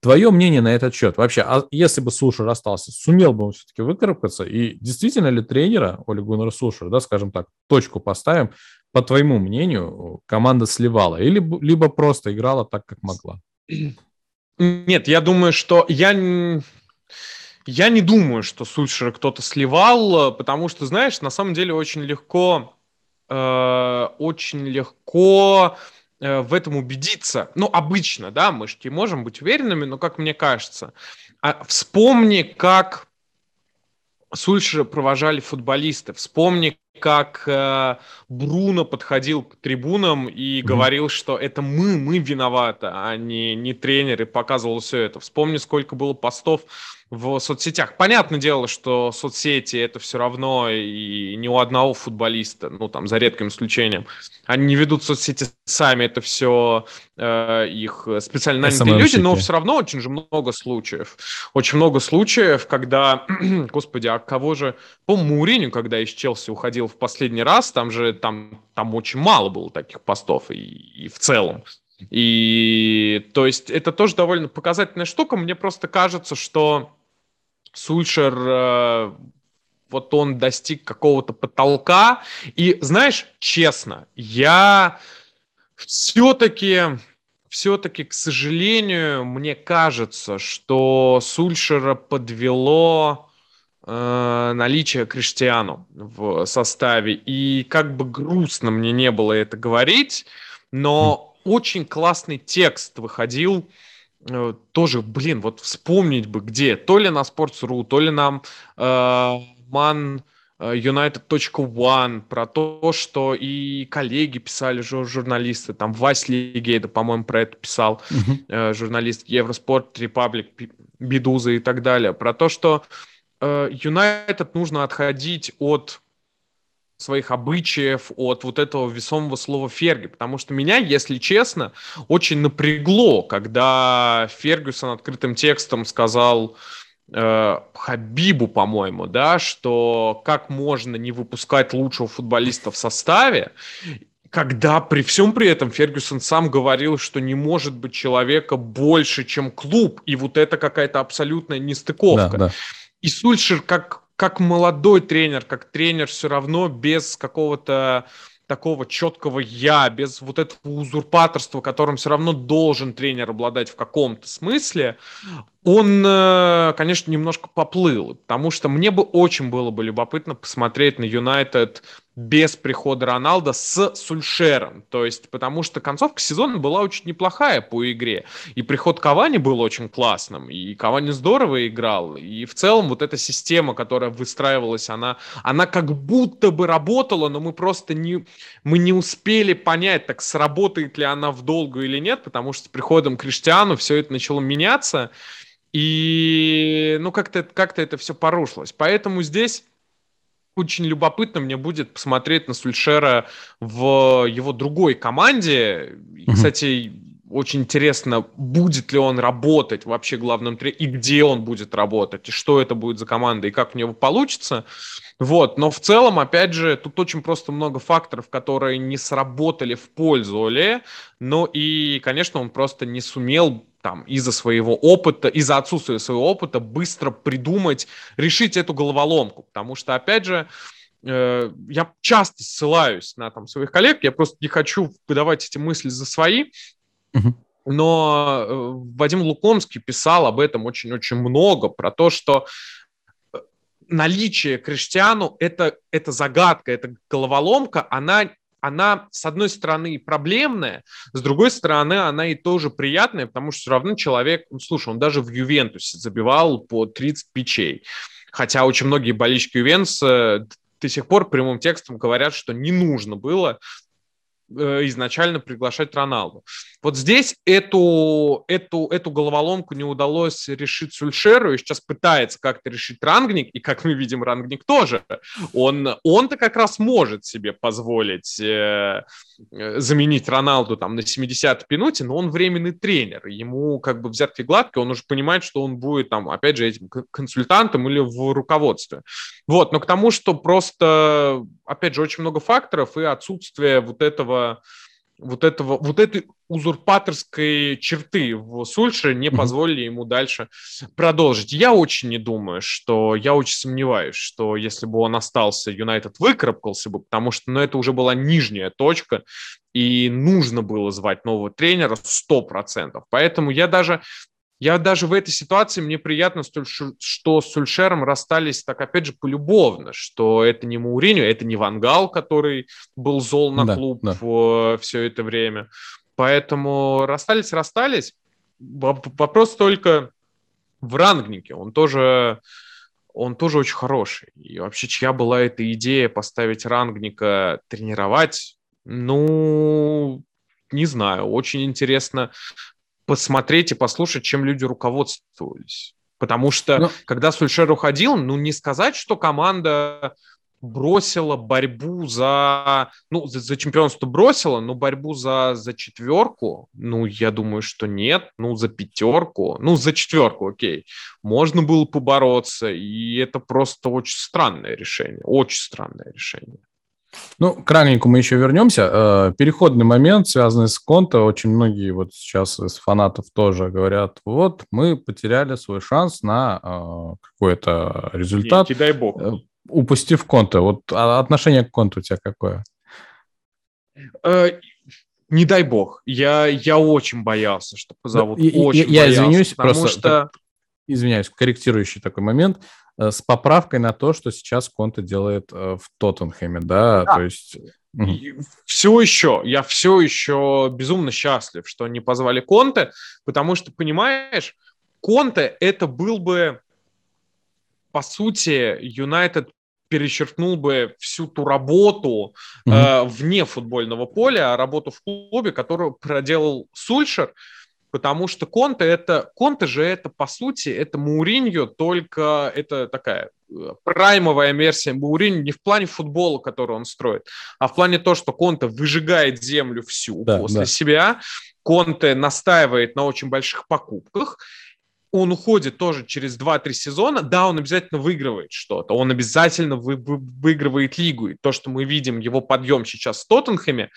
Твое мнение на этот счет? Вообще, а если бы Сушер остался, сумел бы он все-таки выкарабкаться? И действительно ли тренера, Оли Гуннера Сушера, да, скажем так, точку поставим, по твоему мнению, команда сливала? Или либо просто играла так, как могла? Нет, я думаю, что я я не думаю, что Сульшера кто-то сливал, потому что, знаешь, на самом деле очень легко, э, очень легко э, в этом убедиться. Ну, обычно, да, мы же не можем быть уверенными, но как мне кажется. А вспомни, как Сульшера провожали футболисты. Вспомни, как э, Бруно подходил к трибунам и mm-hmm. говорил, что это мы, мы виноваты, а не, не тренер, и показывал все это. Вспомни, сколько было постов в соцсетях. Понятное дело, что соцсети это все равно и не у одного футболиста, ну там за редким исключением. Они не ведут соцсети сами, это все э, их специально нанятые люди, но все равно очень же много случаев. Очень много случаев, когда, господи, а кого же, по Муриню, когда из Челси уходил в последний раз, там же там, там очень мало было таких постов и, и в целом. И то есть это тоже довольно показательная штука. Мне просто кажется, что Сульшер, э, вот он достиг какого-то потолка. И знаешь, честно, я все-таки, все-таки, к сожалению, мне кажется, что Сульшера подвело э, наличие Криштиану в составе. И как бы грустно мне не было это говорить, но очень классный текст выходил. Э, тоже, блин, вот вспомнить бы где, то ли на Sports.ru, то ли нам э, Man э, United.one про то, что и коллеги писали, журналисты, там Вась Лигейда, по-моему, про это писал. Uh-huh. журналист Евроспорт, Репаблик, Бедуза и так далее, про то, что Юнайтед нужно отходить от своих обычаев, от вот этого весомого слова Ферги, потому что меня, если честно, очень напрягло, когда Фергюсон открытым текстом сказал э, Хабибу, по-моему, да, что как можно не выпускать лучшего футболиста в составе, когда при всем при этом Фергюсон сам говорил, что не может быть человека больше, чем клуб, и вот это какая-то абсолютная нестыковка. Да, да. И Сульшер как как молодой тренер, как тренер все равно без какого-то такого четкого я, без вот этого узурпаторства, которым все равно должен тренер обладать в каком-то смысле, он, э, конечно, немножко поплыл, потому что мне бы очень было бы любопытно посмотреть на Юнайтед без прихода Роналда с Сульшером. То есть, потому что концовка сезона была очень неплохая по игре. И приход Кавани был очень классным. И Кавани здорово играл. И в целом вот эта система, которая выстраивалась, она, она как будто бы работала, но мы просто не, мы не успели понять, так сработает ли она в долгу или нет, потому что с приходом Криштиану все это начало меняться. И, ну, как-то как это все порушилось. Поэтому здесь очень любопытно мне будет посмотреть на Сульшера в его другой команде. И, кстати, очень интересно, будет ли он работать вообще главным тренером, и где он будет работать, и что это будет за команда, и как у него получится. Вот, но в целом, опять же, тут очень просто много факторов, которые не сработали в пользу Оле, но и, конечно, он просто не сумел там из-за своего опыта, из-за отсутствия своего опыта быстро придумать, решить эту головоломку. Потому что, опять же, э, я часто ссылаюсь на там, своих коллег, я просто не хочу выдавать эти мысли за свои, угу. но э, Вадим Лукомский писал об этом очень-очень много, про то, что э, наличие Криштиану это, это загадка, это головоломка, она она, с одной стороны, проблемная, с другой стороны, она и тоже приятная, потому что все равно человек, ну, слушай, он даже в Ювентусе забивал по 30 печей. Хотя очень многие болельщики Ювентуса до сих пор прямым текстом говорят, что не нужно было изначально приглашать Роналду. Вот здесь эту, эту, эту головоломку не удалось решить Сульшеру, и сейчас пытается как-то решить Рангник, и как мы видим, Рангник тоже. Он, он-то как раз может себе позволить э, э заменить Роналду там на 70-й минуте, но он временный тренер. Ему как бы взятки гладкие, он уже понимает, что он будет там, опять же, этим консультантом или в руководстве. Вот, но к тому, что просто, опять же, очень много факторов и отсутствие вот этого вот этого, вот этой узурпаторской черты в Сульше не позволили ему дальше продолжить. Я очень не думаю, что я очень сомневаюсь, что если бы он остался, Юнайтед выкарабкался бы, потому что ну, это уже была нижняя точка, и нужно было звать нового тренера 100%. Поэтому я даже я даже в этой ситуации, мне приятно, что с Сульшером расстались так, опять же, полюбовно, что это не Мауриню, это не Вангал, который был зол на да, клуб да. все это время. Поэтому расстались, расстались. Вопрос только в рангнике. Он тоже, он тоже очень хороший. И вообще, чья была эта идея поставить рангника тренировать? Ну, не знаю. Очень интересно посмотреть и послушать, чем люди руководствовались. Потому что, ну, когда Сульшер уходил, ну, не сказать, что команда бросила борьбу за... Ну, за, за чемпионство бросила, но борьбу за, за четверку, ну, я думаю, что нет. Ну, за пятерку, ну, за четверку, окей. Можно было побороться, и это просто очень странное решение. Очень странное решение. Ну, к раннику мы еще вернемся. Э, переходный момент, связанный с Конто. Очень многие вот сейчас из фанатов тоже говорят, вот, мы потеряли свой шанс на э, какой-то результат. Не, дай бог. Э, упустив Конто. Вот а отношение к Конту у тебя какое? Не дай бог. Я, я очень боялся, что позовут. Я, очень я, боялся, извинюсь, просто что... извиняюсь, корректирующий такой момент. Э, с поправкой на то, что сейчас Конте делает э, в Тоттенхэме, да, да. то есть... Все еще, я все еще безумно счастлив, что не позвали Конте, потому что, понимаешь, Конте это был бы, по сути, Юнайтед перечеркнул бы всю ту работу mm-hmm. э, вне футбольного поля, а работу в клубе, которую проделал Сульшер, потому что Конте это, Конте же это, по сути, это Мауриньо, только это такая э, праймовая версия Мауриньо не в плане футбола, который он строит, а в плане того, что Конте выжигает землю всю да, после да. себя, Конте настаивает на очень больших покупках, он уходит тоже через 2-3 сезона, да, он обязательно выигрывает что-то, он обязательно вы, вы, выигрывает лигу, и то, что мы видим, его подъем сейчас в Тоттенхэме,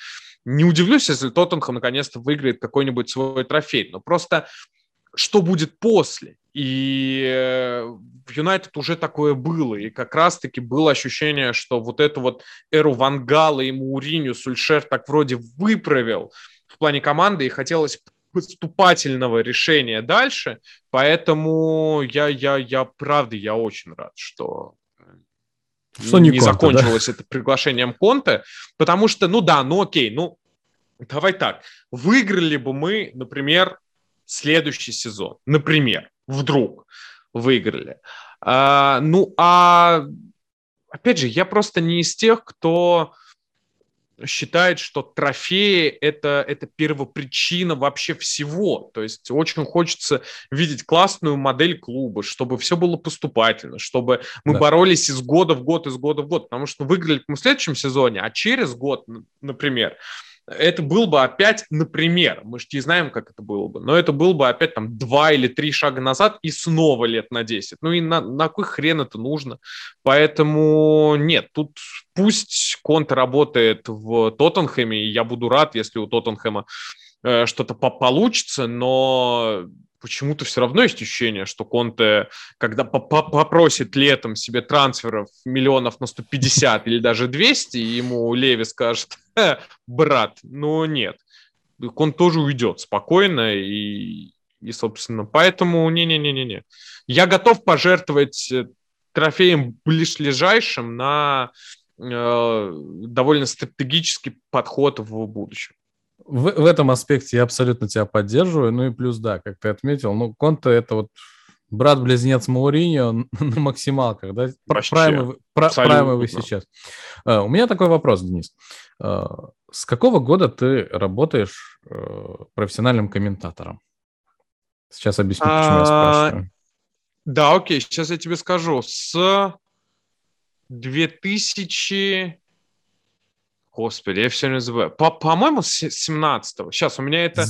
не удивлюсь, если Тоттенхэм наконец-то выиграет какой-нибудь свой трофей. Но просто что будет после? И э, в Юнайтед уже такое было. И как раз-таки было ощущение, что вот эту вот эру Вангала и Мауриню Сульшер так вроде выправил в плане команды, и хотелось поступательного решения дальше. Поэтому я, я, я правда, я очень рад, что что не, не Конте, закончилось да? это приглашением Конте, потому что, ну да, ну окей, ну давай так, выиграли бы мы, например, следующий сезон, например, вдруг выиграли. А, ну, а опять же, я просто не из тех, кто считает, что трофеи это, это первопричина вообще всего. То есть очень хочется видеть классную модель клуба, чтобы все было поступательно, чтобы мы да. боролись из года в год, из года в год. Потому что выиграли мы в следующем сезоне, а через год, например, это был бы опять, например, мы же не знаем, как это было бы, но это был бы опять там два или три шага назад и снова лет на 10. Ну и на, на какой хрен это нужно? Поэтому нет, тут пусть Конте работает в Тоттенхэме, и я буду рад, если у Тоттенхэма э, что-то по получится, но почему-то все равно есть ощущение, что Конте, когда попросит летом себе трансферов миллионов на 150 или даже 200, и ему Леви скажет, брат, ну нет, он тоже уйдет спокойно и, и собственно, поэтому не-не-не-не-не. Я готов пожертвовать э, трофеем ближайшим на э, довольно стратегический подход в будущем. В, в этом аспекте я абсолютно тебя поддерживаю. Ну и плюс, да, как ты отметил, ну, Конте это вот брат-близнец Мауриньо на максималках, да? Праймовый, праймовый сейчас. Uh, у меня такой вопрос, Денис. Uh, с какого года ты работаешь uh, профессиональным комментатором? Сейчас объясню, почему я а, спрашиваю. Да, окей, сейчас я тебе скажу. С 2000... Господи, я все не забываю. По- по-моему, с 17-го. Сейчас, у меня это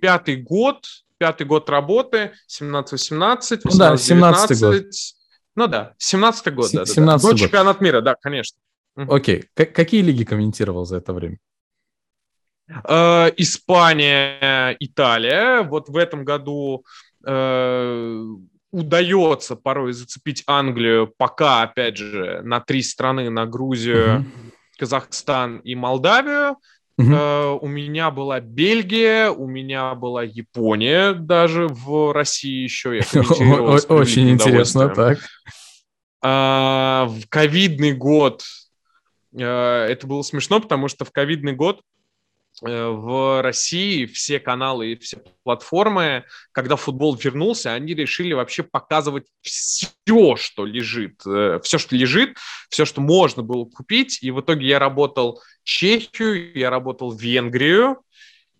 пятый год, пятый год работы, 17-18, ну, да, 17 год. Ну да, 17-й год, да, 17 да, да. Год чемпионат мира, да, конечно. Окей, К- какие лиги комментировал за это время? Э, Испания, Италия. Вот в этом году э, удается порой зацепить Англию, пока, опять же, на три страны, на Грузию, угу. Казахстан и Молдавию. Угу. Uh, у меня была Бельгия, у меня была Япония, даже в России еще. Я Очень интересно, так. Uh, в ковидный год uh, это было смешно, потому что в ковидный год Э, в России все каналы и все платформы, когда футбол вернулся, они решили вообще показывать все, что лежит, э, все, что лежит, все, что можно было купить. И в итоге я работал Чехию, я работал Венгрию,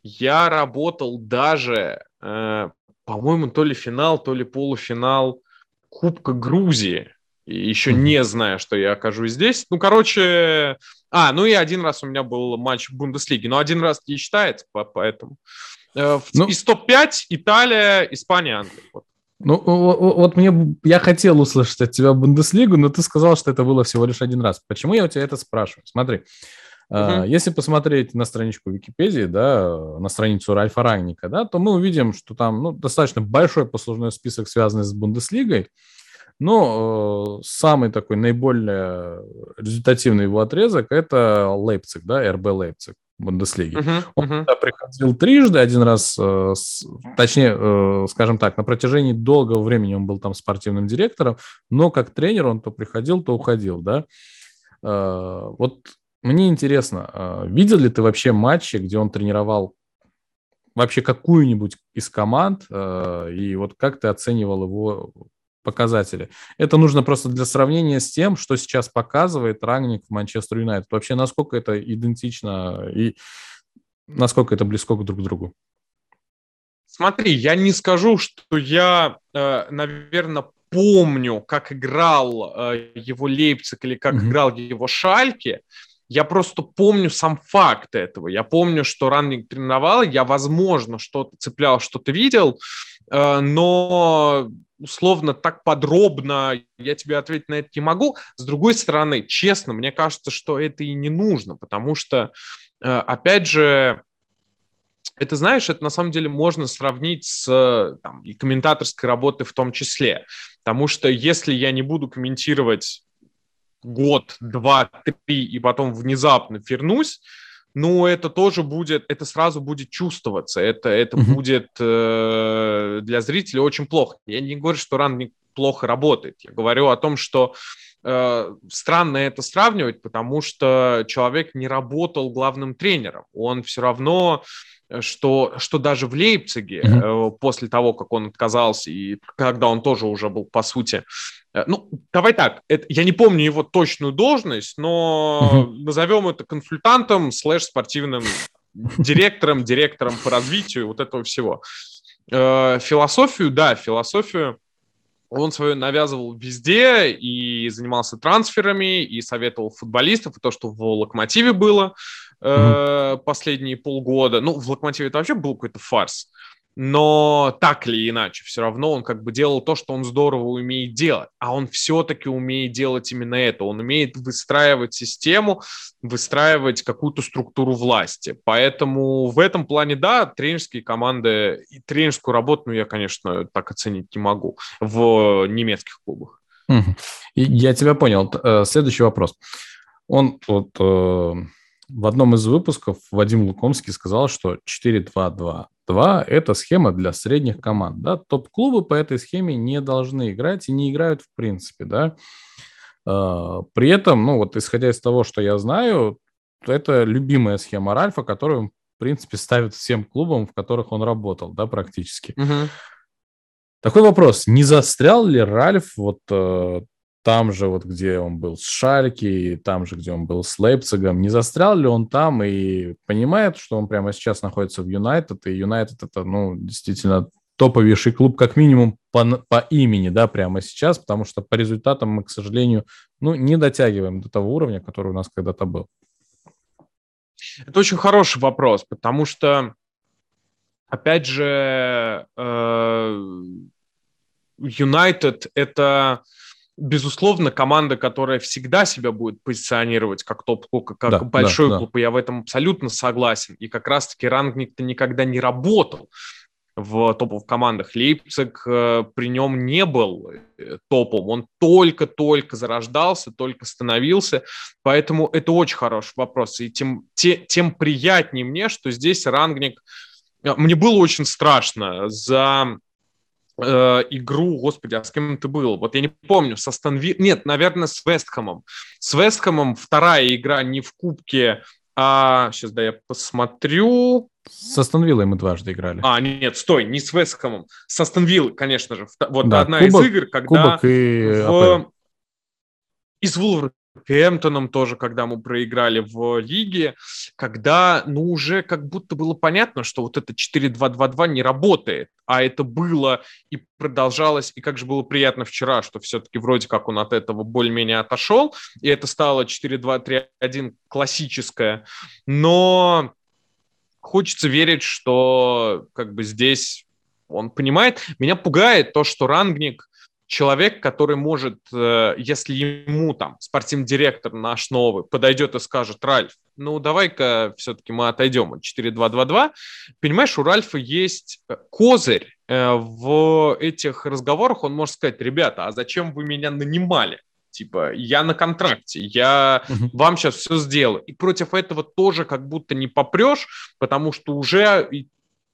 я работал даже, э, по-моему, то ли финал, то ли полуфинал Кубка Грузии. И еще не зная, что я окажусь здесь. Ну, короче, а, ну и один раз у меня был матч в Бундеслиге, но один раз не считается, поэтому. Э, ну, Из топ-5 Италия, Испания, Англия. Вот. Ну, вот мне, я хотел услышать от тебя Бундеслигу, но ты сказал, что это было всего лишь один раз. Почему я у тебя это спрашиваю? Смотри, Uh-huh. Если посмотреть на страничку Википедии, да, на страницу Ральфа Рагника, да, то мы увидим, что там ну, достаточно большой послужной список, связанный с Бундеслигой. Но э, самый такой наиболее результативный его отрезок – это Лейпциг, да, РБ Лейпциг. Бундеслиги. Uh-huh, Он uh-huh. приходил трижды, один раз, э, с, точнее, э, скажем так, на протяжении долгого времени он был там спортивным директором, но как тренер он то приходил, то уходил, да. Э, вот мне интересно, э, видел ли ты вообще матчи, где он тренировал вообще какую-нибудь из команд, э, и вот как ты оценивал его показатели. Это нужно просто для сравнения с тем, что сейчас показывает Рангник в Манчестер Юнайтед. Вообще, насколько это идентично и насколько это близко друг к другу. Смотри, я не скажу, что я, э, наверное, помню, как играл э, его Лейпциг или как mm-hmm. играл его Шальки. Я просто помню сам факт этого. Я помню, что Ранник тренировал, я, возможно, что-то цеплял, что-то видел, э, но условно так подробно я тебе ответить на это не могу. С другой стороны, честно, мне кажется, что это и не нужно, потому что, э, опять же, это, знаешь, это на самом деле можно сравнить с там, и комментаторской работой в том числе. Потому что если я не буду комментировать год, два, три, и потом внезапно вернусь, ну, это тоже будет, это сразу будет чувствоваться, это, это mm-hmm. будет э, для зрителей очень плохо. Я не говорю, что ран плохо работает, я говорю о том, что э, странно это сравнивать, потому что человек не работал главным тренером, он все равно Э, что, что даже в Лейпциге, mm-hmm. э, после того, как он отказался, и когда он тоже уже был, по сути, э, ну, давай так, это, я не помню его точную должность, но mm-hmm. назовем это консультантом слэш спортивным директором, директором по развитию вот этого всего. Э, философию, да, философию он свою навязывал везде и занимался трансферами, и советовал футболистов, и то, что в «Локомотиве» было mm-hmm. последние полгода. Ну, в «Локомотиве» это вообще был какой-то фарс но так или иначе, все равно он как бы делал то, что он здорово умеет делать, а он все-таки умеет делать именно это, он умеет выстраивать систему, выстраивать какую-то структуру власти, поэтому в этом плане, да, тренерские команды, и тренерскую работу, ну, я, конечно, так оценить не могу в немецких клубах. Я тебя понял. Э, следующий вопрос. Он вот э, в одном из выпусков Вадим Лукомский сказал, что 4-2-2 2 – это схема для средних команд. Да? Топ-клубы по этой схеме не должны играть и не играют в принципе. Да? А, при этом, ну вот исходя из того, что я знаю, это любимая схема Ральфа, которую, в принципе, ставит всем клубам, в которых он работал, да, практически. Угу. Такой вопрос. Не застрял ли Ральф вот э, там же, вот где он был с Шальки, там же, где он был с Лейпцигом, не застрял ли он там и понимает, что он прямо сейчас находится в Юнайтед, и Юнайтед это, ну, действительно топовейший клуб, как минимум по, по имени, да, прямо сейчас, потому что по результатам мы, к сожалению, ну, не дотягиваем до того уровня, который у нас когда-то был. Это очень хороший вопрос, потому что, опять же, э, Юнайтед это безусловно, команда, которая всегда себя будет позиционировать как топ-клуб, как да, большой да, клуб, да. и я в этом абсолютно согласен. И как раз-таки Рангник-то никогда не работал в топовых командах. Лейпциг э, при нем не был э, топом, он только-только зарождался, только становился, поэтому это очень хороший вопрос. И тем, те, тем приятнее мне, что здесь Рангник... Э, мне было очень страшно за э, игру, господи, а с кем это был? Вот я не помню, со Станви... Нет, наверное, с Вестхэмом. С Вестхэмом вторая игра не в Кубке, а... Сейчас, да, я посмотрю. Со Станвиллой мы дважды играли. А, нет, стой, не с Вестхэмом. Со Станвиллой, конечно же. Вот да, одна кубок, из игр, когда... Кубок и в... Из Вулвер Кемптоном тоже, когда мы проиграли в лиге, когда, ну, уже как будто было понятно, что вот это 4-2-2-2 не работает, а это было и продолжалось, и как же было приятно вчера, что все-таки вроде как он от этого более-менее отошел, и это стало 4-2-3-1 классическое, но хочется верить, что как бы здесь он понимает. Меня пугает то, что Рангник человек, который может, э, если ему там спортивный директор наш новый подойдет и скажет, Ральф, ну давай-ка все-таки мы отойдем от 4-2-2-2, понимаешь, у Ральфа есть э, козырь э, в этих разговорах, он может сказать, ребята, а зачем вы меня нанимали? Типа, я на контракте, я uh-huh. вам сейчас все сделаю. И против этого тоже как будто не попрешь, потому что уже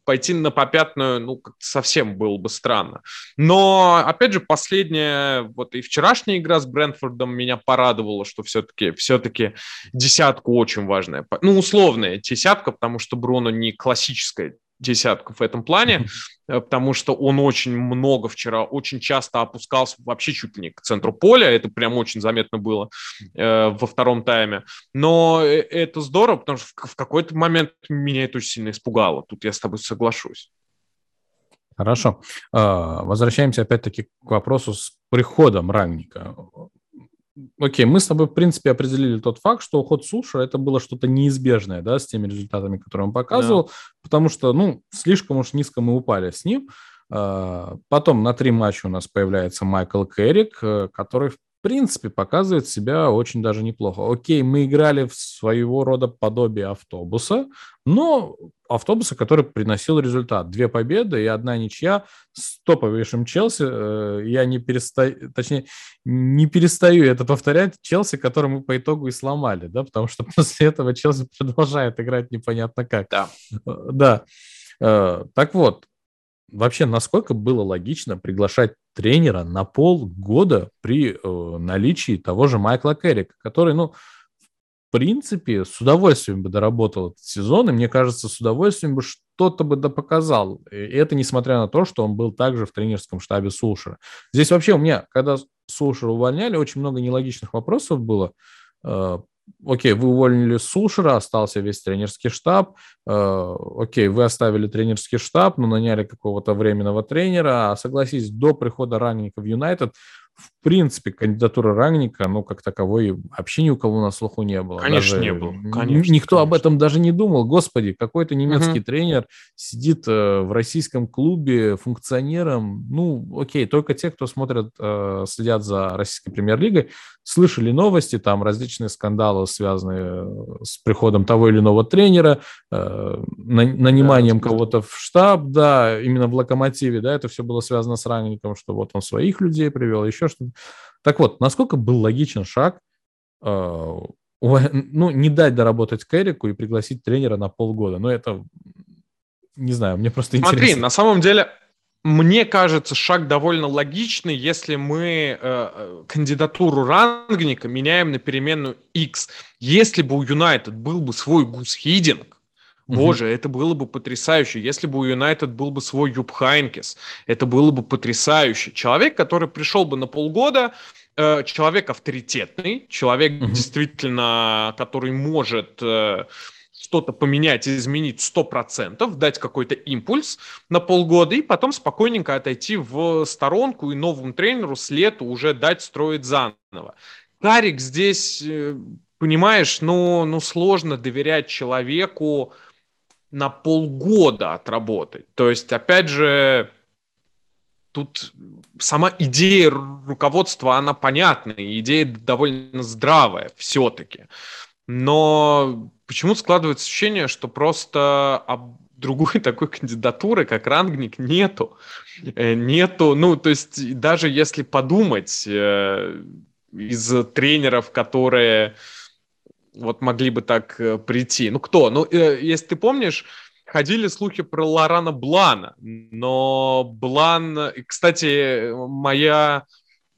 пойти на попятную, ну, совсем было бы странно. Но, опять же, последняя, вот и вчерашняя игра с Брэнфордом меня порадовала, что все-таки все-таки десятка очень важная. Ну, условная десятка, потому что Бруно не классическая десятку в этом плане, э, потому что он очень много вчера, очень часто опускался вообще чуть ли не к центру поля, это прям очень заметно было э, во втором тайме. Но э, это здорово, потому что в, в какой-то момент меня это очень сильно испугало. Тут я с тобой соглашусь. Хорошо. А, возвращаемся опять-таки к вопросу с приходом Рангника окей, мы с тобой, в принципе, определили тот факт, что уход Суша это было что-то неизбежное, да, с теми результатами, которые он показывал, да. потому что, ну, слишком уж низко мы упали с ним. А, потом на три матча у нас появляется Майкл Керрик, э, который, в принципе, показывает себя очень даже неплохо. Окей, мы играли в своего рода подобие автобуса, но автобуса, который приносил результат. Две победы и одна ничья с топовейшим Челси. Э, я не перестаю, точнее, не перестаю это повторять. Челси, который мы по итогу и сломали, да, потому что после этого Челси продолжает играть непонятно как. Да. Э, да. Э, так вот, вообще, насколько было логично приглашать тренера на полгода при э, наличии того же Майкла Керрика, который, ну, в принципе, с удовольствием бы доработал этот сезон, и мне кажется, с удовольствием бы что-то бы допоказал. И это несмотря на то, что он был также в тренерском штабе Сулшера. Здесь вообще у меня, когда Сулшера увольняли, очень много нелогичных вопросов было. Э, окей, вы уволили Сулшера, остался весь тренерский штаб, э, окей, вы оставили тренерский штаб, но наняли какого-то временного тренера, а согласись, до прихода Ранника в Юнайтед в принципе, кандидатура Рангника, ну, как таковой, вообще ни у кого на слуху не было. Конечно, даже не было. Конечно, никто конечно. об этом даже не думал. Господи, какой-то немецкий угу. тренер сидит э, в российском клубе функционером. Ну, окей, только те, кто смотрят, э, следят за российской премьер-лигой, слышали новости, там различные скандалы, связанные э, с приходом того или иного тренера, э, наниманием да, кого-то в штаб, да, именно в локомотиве, да, это все было связано с Рангником, что вот он своих людей привел, еще что-то. Так вот, насколько был логичен шаг, э, ну, не дать доработать Кэрику и пригласить тренера на полгода. Но это, не знаю, мне просто Смотри, интересно. Смотри, на самом деле, мне кажется, шаг довольно логичный, если мы э, кандидатуру рангника меняем на переменную X. Если бы у Юнайтед был бы свой Гус Боже, это было бы потрясающе. Если бы у Юнайтед был бы свой Юб Хайнкес, это было бы потрясающе. Человек, который пришел бы на полгода, э, человек авторитетный, человек угу. действительно, который может э, что-то поменять, изменить 100%, дать какой-то импульс на полгода и потом спокойненько отойти в сторонку и новому тренеру с лета уже дать строить заново. Карик здесь, э, понимаешь, ну, ну сложно доверять человеку, на полгода отработать. То есть, опять же, тут сама идея руководства, она понятная, идея довольно здравая все-таки. Но почему складывается ощущение, что просто другой такой кандидатуры, как Рангник, нету. Э, нету, ну, то есть даже если подумать, э, из тренеров, которые вот могли бы так э, прийти. Ну, кто? Ну, э, если ты помнишь, ходили слухи про Лорана Блана, но Блан, кстати, моя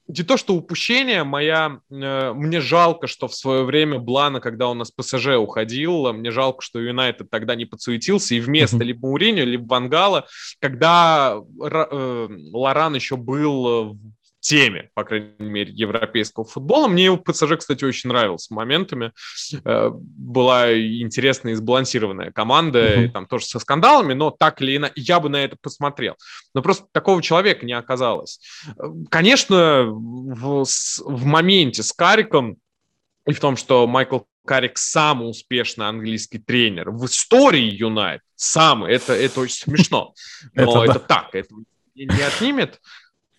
не то что упущение, моя, э, мне жалко, что в свое время Блана, когда он из ПСЖ уходил, мне жалко, что Юнайтед тогда не подсуетился, и вместо mm-hmm. либо Муриню, либо Вангала, когда э, Лоран еще был теме, по крайней мере, европейского футбола. Мне его ПСЖ, кстати, очень нравился моментами. Э, была интересная и сбалансированная команда, mm-hmm. там тоже со скандалами, но так или иначе, я бы на это посмотрел. Но просто такого человека не оказалось. Конечно, в, в моменте с Кариком и в том, что Майкл Карик самый успешный английский тренер в истории Юнайт, самый, это, это очень смешно, но это так, это не отнимет.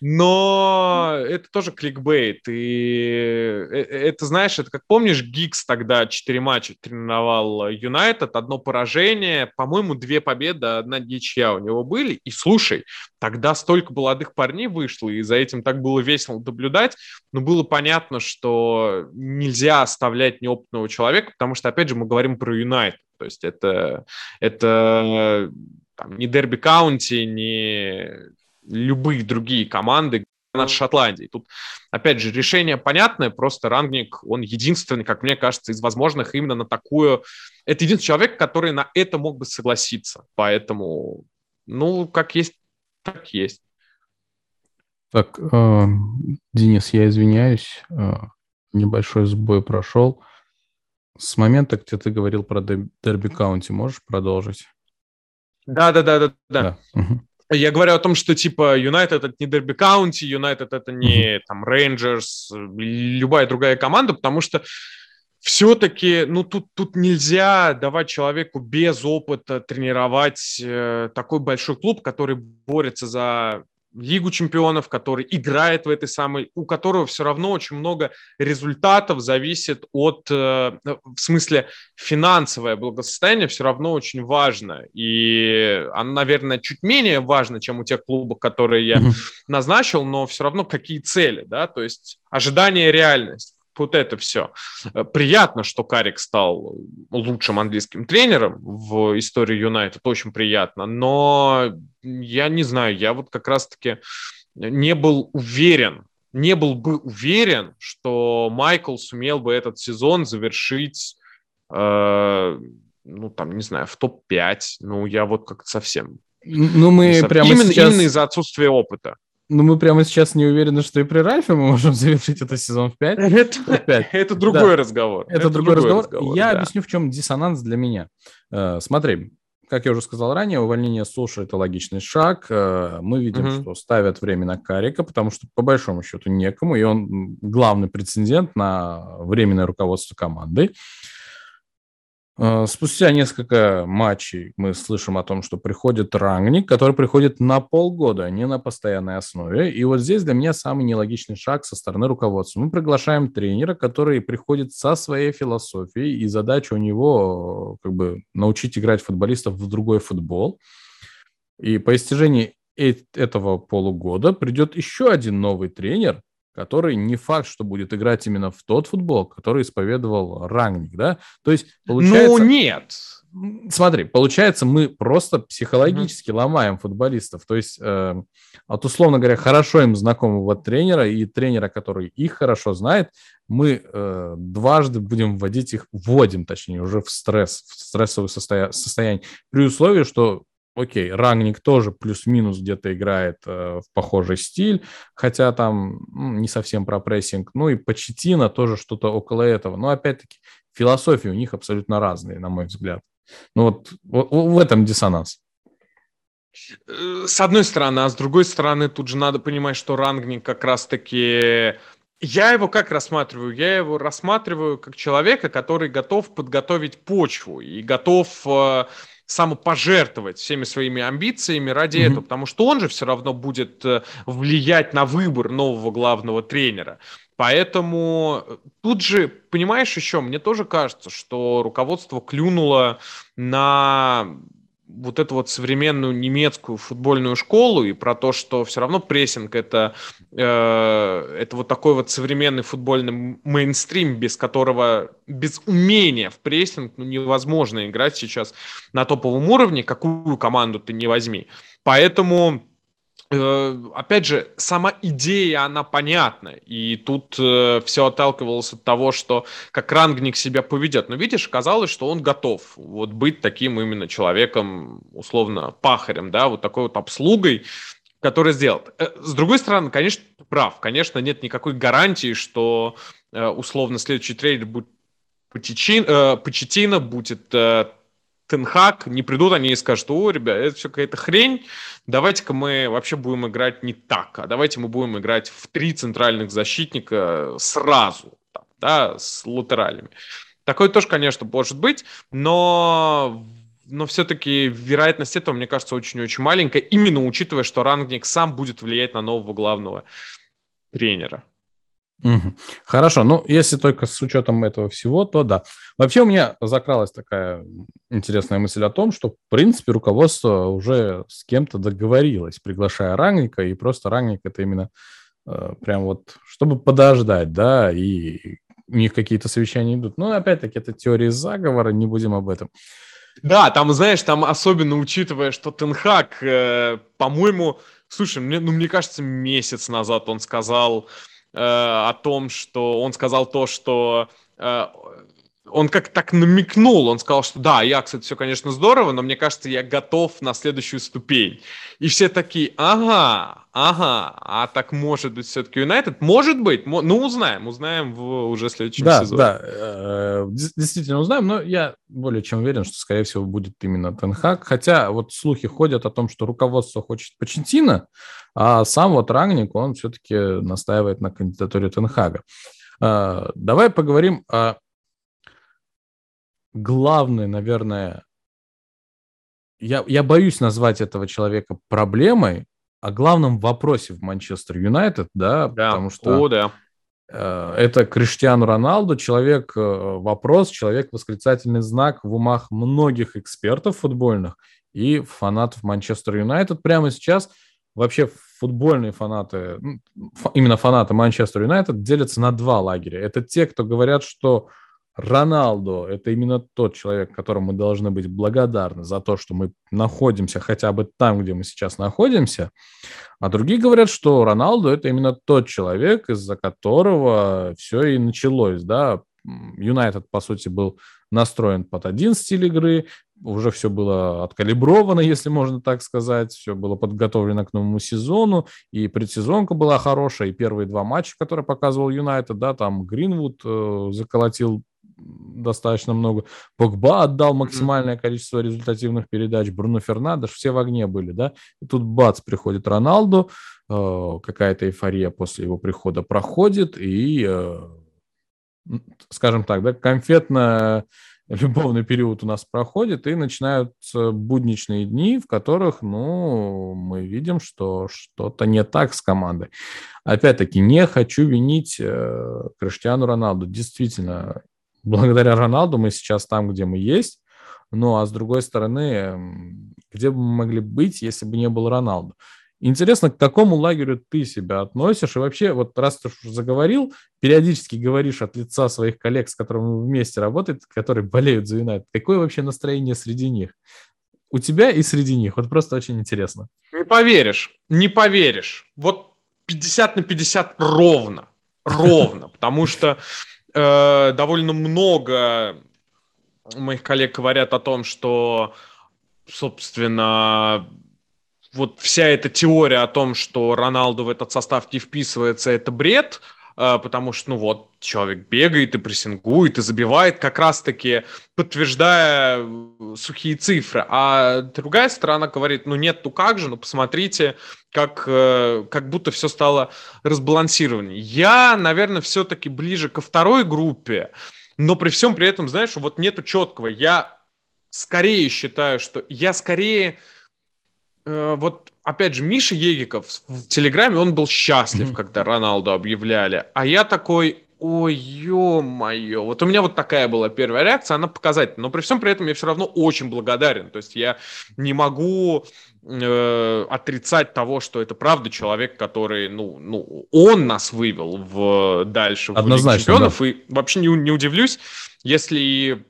Но это тоже кликбейт. И э, это, знаешь, это как помнишь, Гикс тогда 4 матча тренировал Юнайтед, одно поражение, по-моему, две победы, одна ничья у него были. И слушай, тогда столько молодых парней вышло, и за этим так было весело наблюдать, но было понятно, что нельзя оставлять неопытного человека, потому что, опять же, мы говорим про Юнайтед. То есть это, это там, не Дерби Каунти, не любые другие команды над Шотландией. Тут, опять же, решение понятное, просто Рангник, он единственный, как мне кажется, из возможных именно на такую... Это единственный человек, который на это мог бы согласиться. Поэтому, ну, как есть, так есть. Так, э, Денис, я извиняюсь, э, небольшой сбой прошел. С момента, где ты говорил про Дерби Каунти, можешь продолжить? Да, да, да, да, да. да. Угу. Я говорю о том, что типа Юнайтед это не Дерби Каунти, Юнайтед это не там Рейнджерс, любая другая команда, потому что все-таки, ну, тут, тут нельзя давать человеку без опыта тренировать э, такой большой клуб, который борется за Лигу чемпионов, который играет в этой самой, у которого все равно очень много результатов зависит от, э, в смысле, финансовое благосостояние все равно очень важно. И оно, наверное, чуть менее важно, чем у тех клубов, которые я назначил, но все равно какие цели, да, то есть ожидание реальность вот это все. Э, приятно, что Карик стал лучшим английским тренером в истории Юнайтед, очень приятно, но я не знаю, я вот как раз-таки не был уверен, не был бы уверен, что Майкл сумел бы этот сезон завершить, э, ну, там, не знаю, в топ-5. Ну, я вот как-то совсем... Ну, мы прямо именно, сейчас... именно из-за отсутствия опыта. Ну, мы прямо сейчас не уверены, что и при Ральфе мы можем завершить этот сезон в 5. Это, 5. это другой да. разговор. Это, это другой, другой разговор. разговор. Я да. объясню, в чем диссонанс для меня. Uh, смотри, как я уже сказал ранее, увольнение Суши – это логичный шаг. Uh, мы видим, uh-huh. что ставят время на Карика, потому что, по большому счету, некому, и он главный прецедент на временное руководство командой. Э, спустя несколько матчей мы слышим о том, что приходит рангник, который приходит на полгода, а не на постоянной основе. И вот здесь для меня самый нелогичный шаг со стороны руководства. Мы приглашаем тренера, который приходит со своей философией, и задача у него как бы научить играть футболистов в другой футбол. И по истяжении этого полугода придет еще один новый тренер, который не факт, что будет играть именно в тот футбол, который исповедовал Рангник, да? То есть, получается... Ну, нет. Смотри, получается, мы просто психологически mm-hmm. ломаем футболистов. То есть, э, от, условно говоря, хорошо им знакомого тренера и тренера, который их хорошо знает, мы э, дважды будем вводить их, вводим, точнее, уже в стресс, в стрессовое состоя- состояние, при условии, что окей, Рангник тоже плюс-минус где-то играет э, в похожий стиль, хотя там ну, не совсем про прессинг. Ну и Почетина тоже что-то около этого. Но опять-таки философии у них абсолютно разные, на мой взгляд. Ну вот, вот в этом диссонанс. Э, с одной стороны, а с другой стороны, тут же надо понимать, что Рангник как раз-таки я его как рассматриваю? Я его рассматриваю как человека, который готов подготовить почву и готов э, самопожертвовать всеми своими амбициями ради mm-hmm. этого, потому что он же все равно будет э, влиять на выбор нового главного тренера. Поэтому э, тут же, понимаешь, еще мне тоже кажется, что руководство клюнуло на вот эту вот современную немецкую футбольную школу и про то, что все равно прессинг это, э, это вот такой вот современный футбольный мейнстрим, без которого, без умения в прессинг ну, невозможно играть сейчас на топовом уровне, какую команду ты не возьми. Поэтому опять же, сама идея, она понятна. И тут э, все отталкивалось от того, что как рангник себя поведет. Но видишь, казалось, что он готов вот быть таким именно человеком, условно, пахарем, да, вот такой вот обслугой, который сделает. Э, с другой стороны, конечно, прав. Конечно, нет никакой гарантии, что э, условно следующий трейдер будет Почетина, будет Тенхак, не придут они и скажут, о, ребят, это все какая-то хрень, давайте-ка мы вообще будем играть не так, а давайте мы будем играть в три центральных защитника сразу, да, с латералями. Такое тоже, конечно, может быть, но но все-таки вероятность этого, мне кажется, очень-очень маленькая, именно учитывая, что рангник сам будет влиять на нового главного тренера. Угу. Хорошо, ну если только с учетом этого всего, то да. Вообще у меня закралась такая интересная мысль о том, что в принципе руководство уже с кем-то договорилось, приглашая рангника, и просто рангник это именно э, прям вот, чтобы подождать, да, и у них какие-то совещания идут. Но опять-таки это теория заговора, не будем об этом. Да, там, знаешь, там особенно учитывая, что Тенхак, э, по-моему, слушай, мне, ну, мне кажется, месяц назад он сказал, о том, что он сказал то, что э, он как так намекнул, он сказал, что да, Аякс это все, конечно, здорово, но мне кажется, я готов на следующую ступень. И все такие, ага, ага, а так может быть все-таки Юнайтед? Может быть, ну узнаем, узнаем в уже следующем да, сезоне. Да, э, действительно узнаем, но я более чем уверен, что, скорее всего, будет именно Тенхак, хотя вот слухи ходят о том, что руководство хочет Почентина, а сам вот Рангник, он все-таки настаивает на кандидатуре Тенхага. Э, давай поговорим о главной, наверное, я, я боюсь назвать этого человека проблемой, о главном вопросе в Манчестер Юнайтед, да, Да. потому что О, да. э, это Криштиану Роналду, человек э, вопрос, человек восклицательный знак в умах многих экспертов футбольных и фанатов Манчестер Юнайтед. Прямо сейчас вообще футбольные фанаты, фа- именно фанаты Манчестер Юнайтед делятся на два лагеря. Это те, кто говорят, что Роналду – это именно тот человек, которому мы должны быть благодарны за то, что мы находимся хотя бы там, где мы сейчас находимся. А другие говорят, что Роналду – это именно тот человек, из-за которого все и началось. Да? Юнайтед, по сути, был настроен под один стиль игры, уже все было откалибровано, если можно так сказать, все было подготовлено к новому сезону, и предсезонка была хорошая, и первые два матча, которые показывал Юнайтед, да, там Гринвуд э, заколотил достаточно много, Погба отдал максимальное количество результативных передач, Бруно Фернандеш, все в огне были, да, и тут бац, приходит Роналду, э, какая-то эйфория после его прихода проходит, и, э, скажем так, да, конфетно любовный период у нас проходит, и начинаются будничные дни, в которых, ну, мы видим, что что-то не так с командой. Опять-таки, не хочу винить э, Криштиану Роналду. Действительно, благодаря Роналду мы сейчас там, где мы есть. Ну, а с другой стороны, где бы мы могли быть, если бы не был Роналду? Интересно, к какому лагерю ты себя относишь? И вообще, вот раз ты уж заговорил, периодически говоришь от лица своих коллег, с которыми вместе работаете, которые болеют за Юнайтед. Какое вообще настроение среди них? У тебя и среди них. Вот просто очень интересно. Не поверишь, не поверишь. Вот 50 на 50 ровно. Ровно. Потому что э, довольно много моих коллег говорят о том, что, собственно, вот вся эта теория о том, что Роналду в этот состав не вписывается, это бред, потому что, ну вот, человек бегает и прессингует, и забивает, как раз-таки подтверждая э, сухие цифры. А другая сторона говорит, ну нет, ну как же, ну посмотрите, как, э, как будто все стало разбалансированнее. Я, наверное, все-таки ближе ко второй группе, но при всем при этом, знаешь, вот нету четкого. Я скорее считаю, что я скорее э, вот опять же Миша Егиков в Телеграме он был счастлив, когда Роналду объявляли, а я такой, ой, ё-моё, вот у меня вот такая была первая реакция, она показательна, но при всем при этом я все равно очень благодарен, то есть я не могу э, отрицать того, что это правда человек, который, ну, ну, он нас вывел в дальше в Однозначно, чемпионов, и вообще не, не удивлюсь, если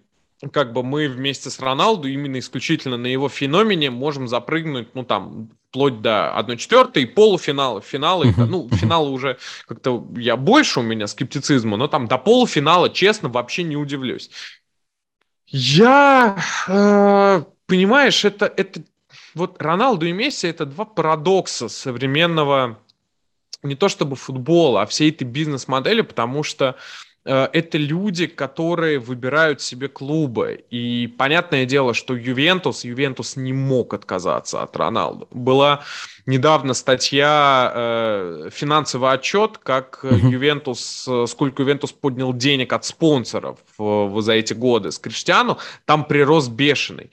как бы мы вместе с Роналду именно исключительно на его феномене можем запрыгнуть, ну там, вплоть до 1-4 и полуфинала, финалы, Мгм. ну, финалы уже как-то я больше у меня скептицизма, но там до полуфинала, честно, вообще не удивлюсь. Я, э, понимаешь, это, это вот Роналду и Месси это два парадокса современного не то чтобы футбола, а всей этой бизнес-модели, потому что это люди, которые выбирают себе клубы. И понятное дело, что Ювентус, Ювентус не мог отказаться от Роналду. Была недавно статья, э, финансовый отчет, как э, Мгм. Ювентус, э, сколько Ювентус поднял денег от спонсоров э, за эти годы с Криштиану, там прирост бешеный.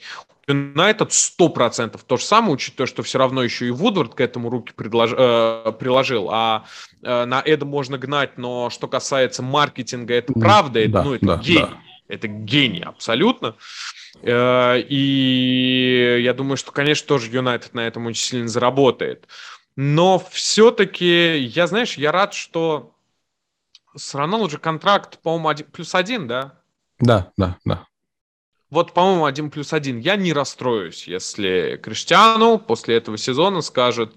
Юнайтед 100% то же самое, учитывая, что все равно еще и Вудвард к этому руки предлож- э, приложил, а э, на это можно гнать, но что касается маркетинга, это правда, это, да, ну, это да, гений. да. Это гений абсолютно. Э, И я думаю, что, конечно, тоже Юнайтед на этом очень сильно заработает. Но все-таки, я, знаешь, я рад, что с Роналду же контракт, по-моему, один, плюс один, да? Да, да, да. Вот, по-моему, один плюс один. Я не расстроюсь, если Криштиану после этого сезона скажет,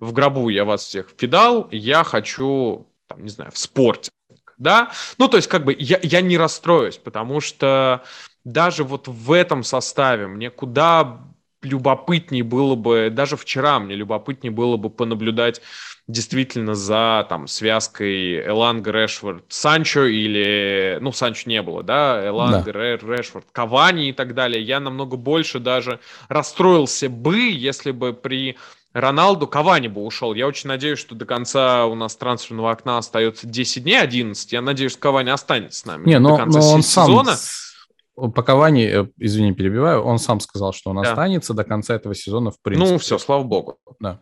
в гробу я вас всех фидал, я хочу, там, не знаю, в спорте. Да? Ну, то есть, как бы, я, я не расстроюсь, потому что даже вот в этом составе мне куда любопытнее было бы, даже вчера мне любопытнее было бы понаблюдать действительно за там связкой Эланга, Решфорд, Санчо или, ну, Санчо не было, да, Эланга, Да. Ре- Решфорд, Кавани и так далее. Я намного больше даже расстроился бы, если бы при Роналду Кавани бы ушел. Я очень надеюсь, что до конца у нас трансферного окна остается 10 дней, 11. Я надеюсь, что Кавани останется с нами Не, до но, конца но он се- сам, сезона. с- по Кавани, э, извини, перебиваю, он сам сказал, что он Да. останется до конца этого сезона, в принципе. Ну, все, слава богу. Да.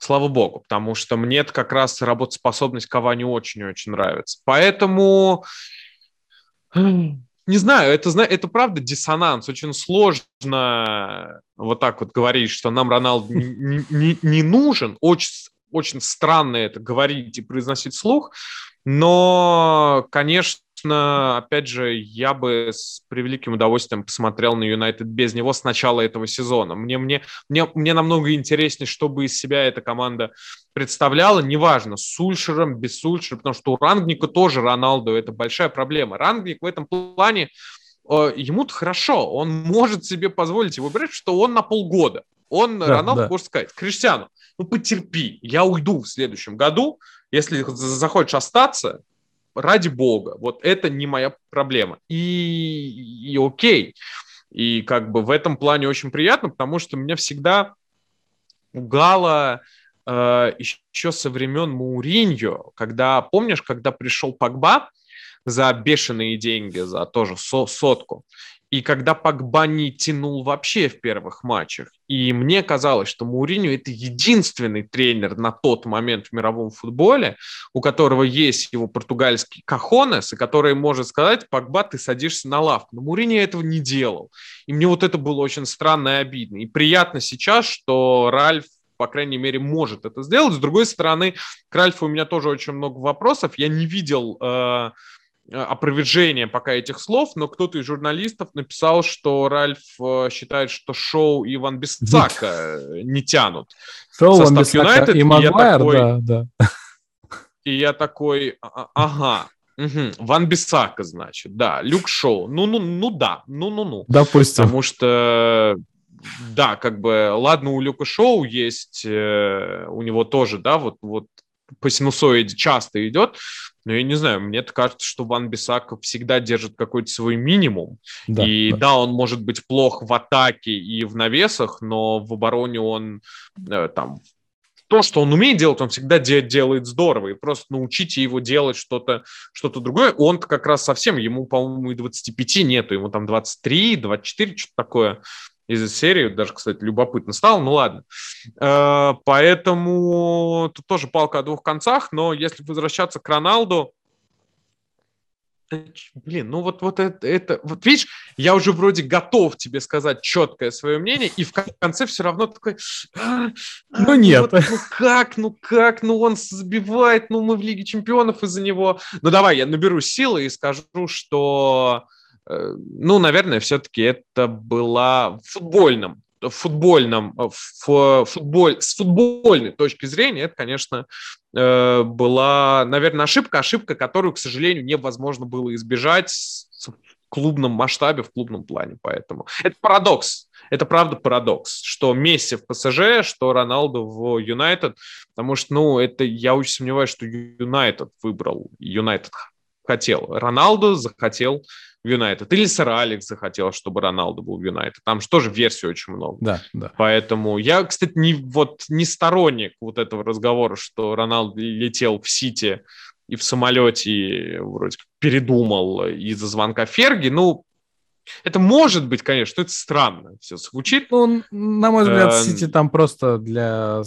Слава богу, потому что мне как раз работоспособность Кавани очень-очень нравится. Поэтому не знаю, это, это правда диссонанс. Очень сложно вот так вот говорить, что нам Роналду не, не, не нужен. Очень, очень странно это говорить и произносить слух. Но, конечно, опять же, я бы с превеликим удовольствием посмотрел на Юнайтед без него с начала этого сезона. Мне, мне, мне, мне намного интереснее, чтобы из себя эта команда представляла, неважно, с Сульшером, без Сульшера, потому что у Рангника тоже Роналду это большая проблема. Рангник в этом плане, э, ему-то хорошо, он может себе позволить его брать, что он на полгода. Он, да, Роналду, да. может сказать, Криштиану, ну потерпи, я уйду в следующем году, если захочешь остаться, ради бога, вот это не моя проблема. И, и окей. И как бы в этом плане очень приятно, потому что меня всегда пугало э, еще со времен Мауриньо, когда, помнишь, когда пришел Пагба за бешеные деньги, за тоже со сотку, и когда Погба не тянул вообще в первых матчах. И мне казалось, что Мауриньо это единственный тренер на тот момент в мировом футболе, у которого есть его португальский кахонес, и который может сказать, Погба, ты садишься на лавку. Но Мауриньо этого не делал. И мне вот это было очень странно и обидно. И приятно сейчас, что Ральф по крайней мере, может это сделать. С другой стороны, к Ральфу у меня тоже очень много вопросов. Я не видел Э, опровержение пока этих слов, но кто-то из журналистов написал, что Ральф э, считает, что шоу и Ван Бисака не тянут. Шоу Ван Бисака и Магуайр, да, да. И я такой, «А, а, ага, Угу. Ван Бисака, значит, да. Люк Шоу. Ну, ну, ну да, ну, ну, ну. Допустим. Потому что, да, как бы, ладно, у Люка Шоу есть, э, у него тоже, да, вот, вот по синусоиде часто идет, но я не знаю, мне кажется, что Ван Бисаков всегда держит какой-то свой минимум. Да, и да. да, он может быть плох в атаке и в навесах, но в обороне он э, там то, что он умеет делать, он всегда де- делает здорово. И просто научите его делать что-то что другое. Он как раз совсем, ему, по-моему, и 25 нету, ему там 23, 24, что-то такое из серии. Даже, кстати, любопытно стало. Ну ладно. Э, поэтому тут тоже палка о двух концах. Но если возвращаться к Роналду, Блин, ну вот, вот это, это, вот видишь, я уже вроде готов тебе сказать четкое свое мнение, и в конце все равно такой, а, а, ну нет. Вот, ну как, ну как, ну он сбивает, ну мы в Лиге Чемпионов из-за него. Ну давай, я наберу силы и скажу, что ну, наверное, все-таки это была в футбольном, в футбольном, э, в футболь, с футбольной точки зрения, это, конечно, э, была, наверное, ошибка, ошибка, которую, к сожалению, невозможно было избежать в клубном масштабе, в клубном плане, поэтому. Это парадокс, это правда парадокс, что Месси в ПСЖ, что Роналду в Юнайтед, потому что, ну, это я очень сомневаюсь, что Юнайтед выбрал, Юнайтед хотел. Роналду захотел в Юнайтед. Или сэр Алекс захотел, чтобы Роналду был в Юнайтед. Там же тоже версий очень много. Да, да. Поэтому я, кстати, не, вот, не сторонник вот этого разговора, что Роналду летел в Сити и в самолете вроде передумал из-за звонка Ферги. Ну, это может быть, конечно, это странно все звучит. Ну, на мой взгляд, эм, Сити там просто для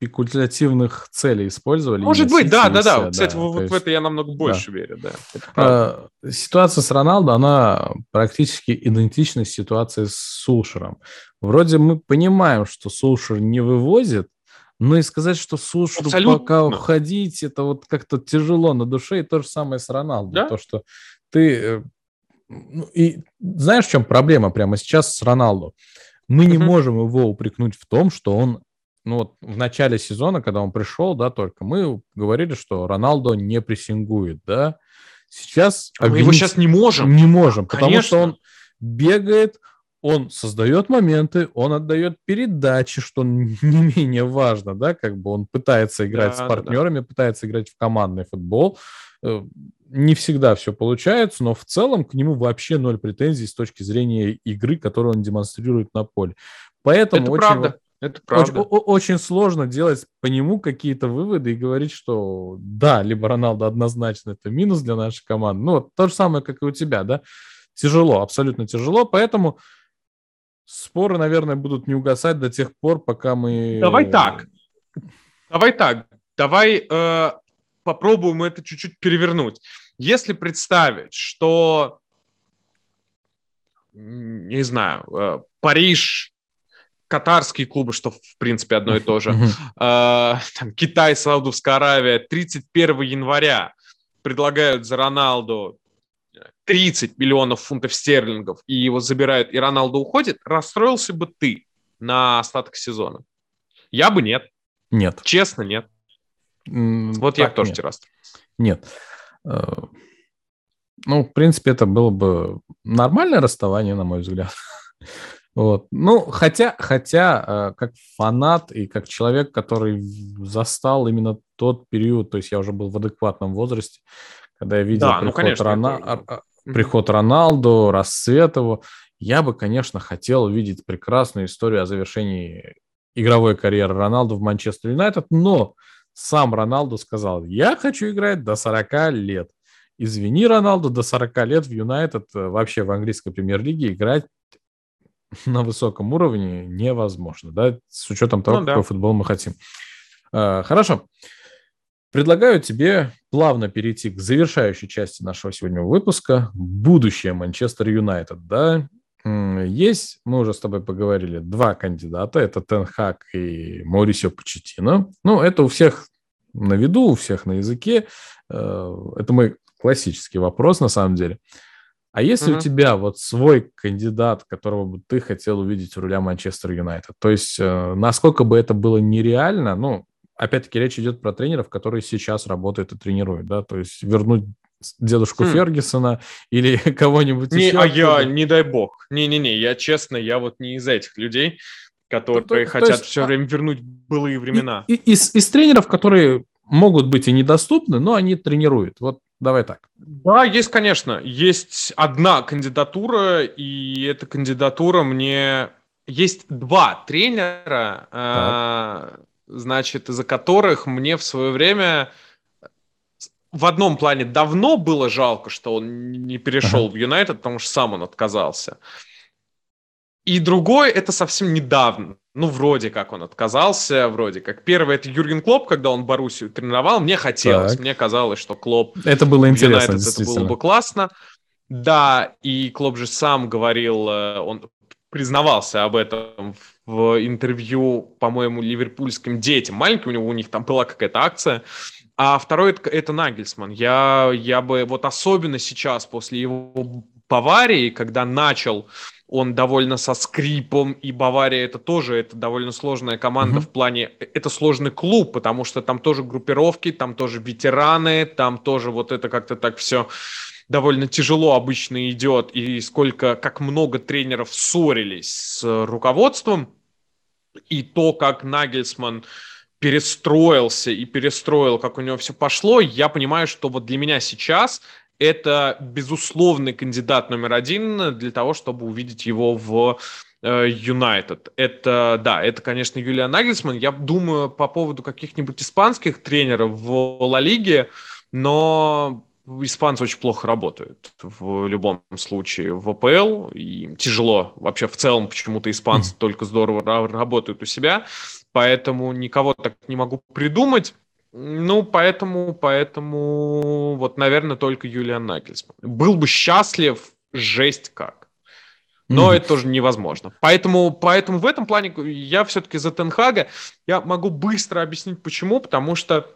спекулятивных целей использовали. Может быть, да, да, да. Кстати, да, вот есть... в это я намного больше да. верю, да. А, ситуация с Роналдо, она практически идентична ситуации с Сулшером. Вроде мы понимаем, что Сулшер не вывозит, но и сказать, что Сулшеру Абсолютно. пока уходить, это вот как-то тяжело на душе, и то же самое с Роналдо. Да? То, что ты... Э, ну, и знаешь, в чем проблема прямо сейчас с Роналдо? Мы не можем его упрекнуть в том, что он ну вот в начале сезона, когда он пришел, да, только мы говорили, что Роналдо не прессингует, да. Сейчас... А мы его сейчас не можем. Не можем, Конечно. потому что он бегает, он создает моменты, он отдает передачи, что не менее важно, да, как бы он пытается играть да, с партнерами, да, пытается играть в командный футбол. Э, не всегда все получается, но в целом к нему вообще ноль претензий с точки зрения игры, которую он демонстрирует на поле. Поэтому Это очень, правда. Это правда. Очень, очень сложно делать по нему какие-то выводы и говорить, что да, либо Роналдо однозначно это минус для нашей команды. Ну, то же самое, как и у тебя, да. Тяжело, абсолютно тяжело, поэтому споры, наверное, будут не угасать до тех пор, пока мы... Давай так. Давай так, давай э, попробуем это чуть-чуть перевернуть. Если представить, что, не знаю, э, Париж, катарские клубы, что в принципе одно и то же, э, там, Китай, Саудовская Аравия, 31 января предлагают за Роналду 30 миллионов фунтов стерлингов и его забирают, и Роналду уходит, расстроился бы ты на остаток сезона? Я бы нет. Нет. Честно, нет. Вот я тоже нет. Нет. Э, ну, в принципе, это было бы нормальное расставание, на мой взгляд. Вот. Ну, хотя, хотя, э, как фанат и как человек, который застал именно тот период, то есть я уже был в адекватном возрасте, когда я видел да, ну, приход, ну, конечно, Рона... это... приход Роналду, расцвет его, я бы, конечно, хотел увидеть прекрасную историю о завершении игровой карьеры Роналду в Манчестер Юнайтед, но сам Роналду сказал, я хочу играть до 40 лет. Извини, Роналду, до 40 лет в Юнайтед, э, вообще в английской премьер-лиге играть на высоком уровне невозможно, да, с учетом того, ну, какой да. футбол мы хотим. А, хорошо. Предлагаю тебе плавно перейти к завершающей части нашего сегодняшнего выпуска. Будущее Манчестер Юнайтед, да? Есть, мы уже с тобой поговорили, два кандидата. Это Тенхак и Маурисио Почетино. Ну, это у всех на виду, у всех на языке. Э, это мой классический вопрос, на самом деле. А если mm-hmm. у тебя вот свой кандидат, которого бы ты хотел увидеть у руля Манчестер Юнайтед, то есть э, насколько бы это было нереально, ну, опять-таки речь идет про тренеров, которые сейчас работают и тренируют, да, то есть вернуть дедушку хм. Фергюсона или кого-нибудь не, еще. А я, не дай бог. Не-не-не, я честно, я вот не из этих людей, которые то, то, хотят то есть, все а время вернуть былые времена. И, и, из, из тренеров, которые могут быть и недоступны, но они тренируют. Вот давай так. Да, есть, конечно. Есть одна кандидатура, и эта кандидатура мне... Есть два тренера, э, значит, из-за которых мне в свое время в одном плане давно было жалко, что он не перешел ага. в Юнайтед, потому что сам он отказался. И другой это совсем недавно. Ну, вроде как он отказался, вроде как. Первый это Юрген Клоп, когда он Боруссию тренировал. Мне хотелось, так. мне казалось, что Клоп... Это было интересно, Юнайтед, Это было бы классно. Да, и Клоп же сам говорил, э, он признавался об этом в интервью, по-моему, ливерпульским детям. Маленьким у него у них там была какая-то акция. А второй это, это Нагельсман. Я, я бы вот особенно сейчас, после его Баварии, когда начал он довольно со скрипом, и Бавария это тоже это довольно сложная команда mm-hmm. в плане, это сложный клуб, потому что там тоже группировки, там тоже ветераны, там тоже вот это как-то так все довольно тяжело обычно идет, и сколько, как много тренеров ссорились с руководством, и то, как Нагельсман перестроился и перестроил, как у него все пошло, я понимаю, что вот для меня сейчас это безусловный кандидат номер один для того, чтобы увидеть его в э, Юнайтед. Это, да, это, конечно, Юлия Нагельсман. Я думаю по поводу каких-нибудь испанских тренеров в Ла Лиге, но испанцы очень плохо работают в любом случае в ВПЛ, и тяжело. Вообще в целом почему-то испанцы mm. только здорово работают у себя поэтому никого так не могу придумать. Ну, поэтому, поэтому, вот, наверное, только Юлиан Нагельсман. Был бы счастлив, жесть как. Но mm-hmm. это тоже невозможно. Поэтому, поэтому в этом плане я все-таки за Тенхага. Я могу быстро объяснить, почему. Потому что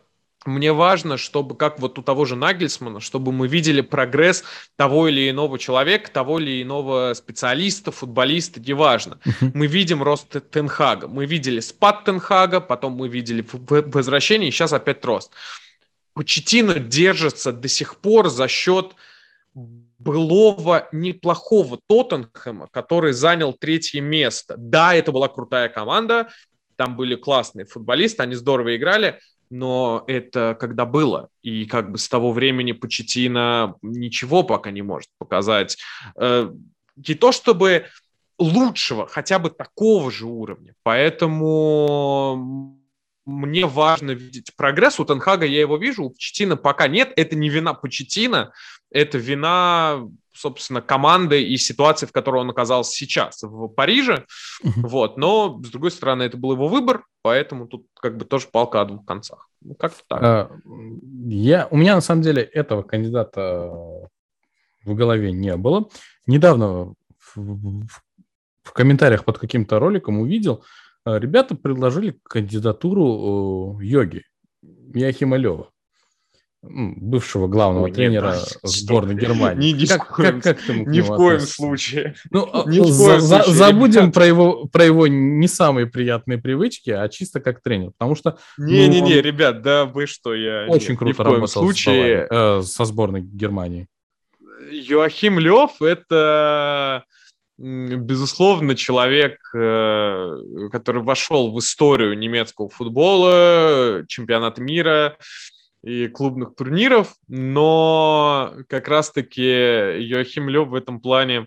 мне важно, чтобы, как вот у того же Нагельсмана, чтобы мы видели прогресс того или иного человека, того или иного специалиста, футболиста, неважно. Мы видим рост Тенхага. Мы видели спад Тенхага, потом мы видели возвращение, и сейчас опять рост. Почетино держится до сих пор за счет былого неплохого Тоттенхэма, который занял третье место. Да, это была крутая команда, там были классные футболисты, они здорово играли, но это когда было, и как бы с того времени Почетина ничего пока не может показать. Э, не то чтобы лучшего, хотя бы такого же уровня. Поэтому мне важно видеть прогресс. У Тенхага я его вижу, у Почетина пока нет. Это не вина Почетина, это вина собственно, команды и ситуации, в которой он оказался сейчас в Париже. Вот. Но, с другой стороны, это был его выбор, поэтому тут как бы тоже палка о двух концах. Ну, как-то так. А, я, у меня, на самом деле, этого кандидата в голове не было. Недавно в, в, комментариях под каким-то роликом увидел, а, ребята предложили кандидатуру йоги Яхима Лева бывшего главного Ой, тренера нет, сборной Германии. Ни, ни, как, коем, как, как ни в коем случае. Ну, ни в коем за, случае, забудем про его, про его не самые приятные привычки, а чисто как тренер, потому что... Не-не-не, ну, ребят, да вы что, я... Очень нет, круто работал случае... э, со сборной Германии. Йоахим Лев – это безусловно, человек, э, который вошел в историю немецкого футбола, чемпионата мира, и клубных турниров, но как раз-таки Йоахим Лев в этом плане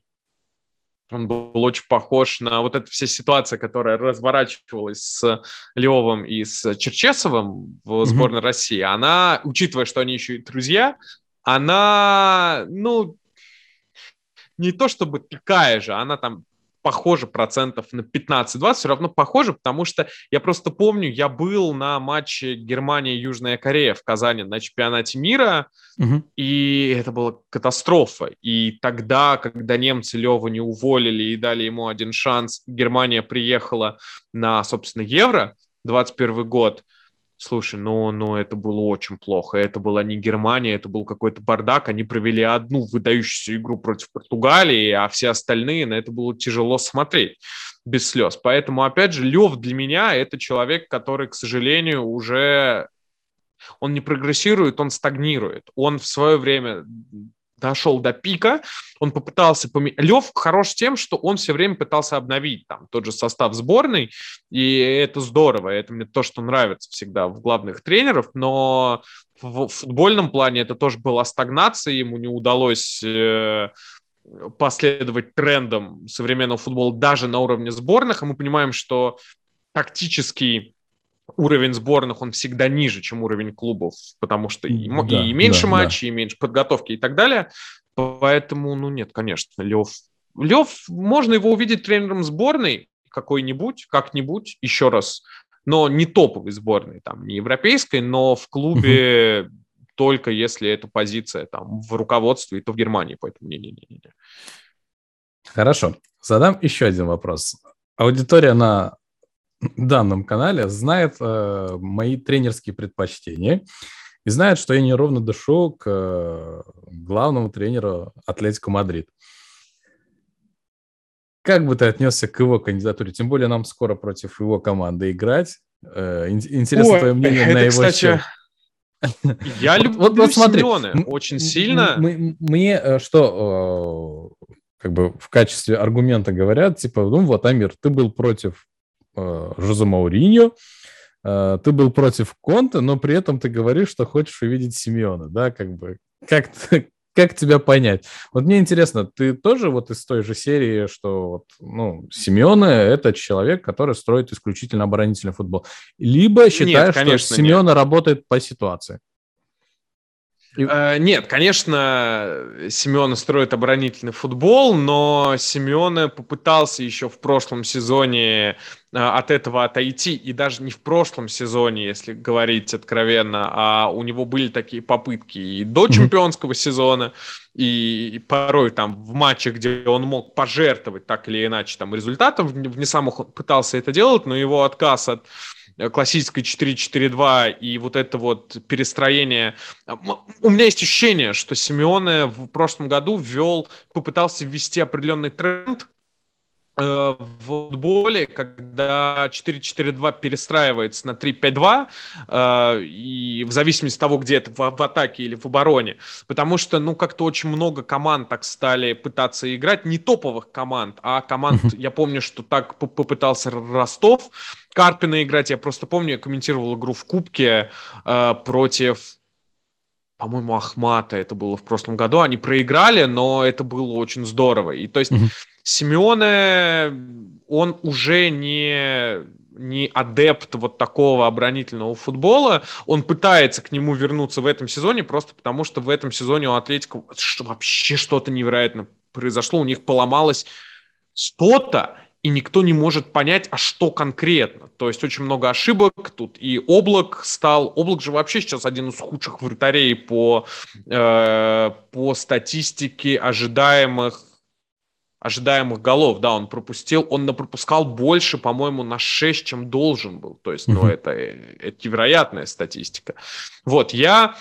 он был очень похож на вот эту вся ситуация, которая разворачивалась с Левом и с Черчесовым в сборной mm-hmm. России. Она, учитывая, что они еще и друзья, она, ну, не то чтобы такая же, она там похоже процентов на 15-20, все равно похоже, потому что я просто помню, я был на матче Германия-Южная Корея в Казани на чемпионате мира, угу. и это была катастрофа. И тогда, когда немцы Лева не уволили и дали ему один шанс, Германия приехала на, собственно, Евро 21 год – Слушай, ну, ну это было очень плохо. Это была не Германия, это был какой-то бардак. Они провели одну выдающуюся игру против Португалии, а все остальные на это было тяжело смотреть без слез. Поэтому, опять же, Лев для меня это человек, который, к сожалению, уже он не прогрессирует, он стагнирует. Он в свое время дошел до пика, он попытался поменять. Лев хорош тем, что он все время пытался обновить там тот же состав сборной, и это здорово, это мне то, что нравится всегда в главных тренеров, но в футбольном плане это тоже была стагнация, ему не удалось э, последовать трендам современного футбола даже на уровне сборных, и мы понимаем, что тактический уровень сборных, он всегда ниже, чем уровень клубов, потому что и, да, и меньше да, матчей, да. и меньше подготовки и так далее. Поэтому, ну нет, конечно, Лев... Лев, можно его увидеть тренером сборной какой-нибудь, как-нибудь, еще раз, но не топовой сборной, там, не европейской, но в клубе угу. только если эта позиция там в руководстве, и то в Германии, поэтому не-не-не. Хорошо, задам еще один вопрос. Аудитория на данном канале знает э, мои тренерские предпочтения и знает, что я неровно дышу к э, главному тренеру Атлетико Мадрид. Как бы ты отнесся к его кандидатуре? Тем более нам скоро против его команды играть. Э, интересно Ой, твое мнение это, на его кстати, счет. Я люблю вот, вот, смотри, Симеоне очень сильно. Мне э, что э, как бы в качестве аргумента говорят, типа, ну вот, Амир, ты был против э, Жозе Мауриньо, э, ты был против Конта, но при этом ты говоришь, что хочешь увидеть Симеона, да, как бы, как, как тебя понять? Вот мне интересно, ты тоже вот из той же серии, что вот, ну, Симеона – это человек, который строит исключительно оборонительный футбол, либо считаешь, нет, конечно, что Симеона нет. работает по ситуации? Э, нет, конечно, Семена строит оборонительный футбол, но Семена попытался еще в прошлом сезоне э, от этого отойти, и даже не в прошлом сезоне, если говорить откровенно, а у него были такие попытки и до чемпионского сезона, и порой там в матчах, где он мог пожертвовать так или иначе там результатом, не самых он пытался это делать, но его отказ от классической 4-4-2 и вот это вот перестроение. У меня есть ощущение, что Симеоне в прошлом году ввел, попытался ввести определенный тренд э, в футболе, когда 4-4-2 перестраивается на 3-5-2, э, и в зависимости от того, где это, в, в атаке или в обороне. Потому что, ну, как-то очень много команд так стали пытаться играть, не топовых команд, а команд, я помню, что так попытался Ростов, Карпина играть. Я просто помню, я комментировал игру в Кубке э, против, по-моему, Ахмата. Это было в прошлом году. Они проиграли, но это было очень здорово. И то есть mm-hmm. Симеоне, он уже не не адепт вот такого оборонительного футбола. Он пытается к нему вернуться в этом сезоне просто потому, что в этом сезоне у Атлетика вообще что-то невероятно произошло. У них поломалось что-то, и никто не может понять, а что конкретно. То есть очень много ошибок тут. И Облак стал... Облак же вообще сейчас один из худших вратарей по, э, по статистике ожидаемых ожидаемых голов, да, он пропустил, он пропускал больше, по-моему, на 6, чем должен был. То есть, ну, это, это невероятная статистика. Вот, я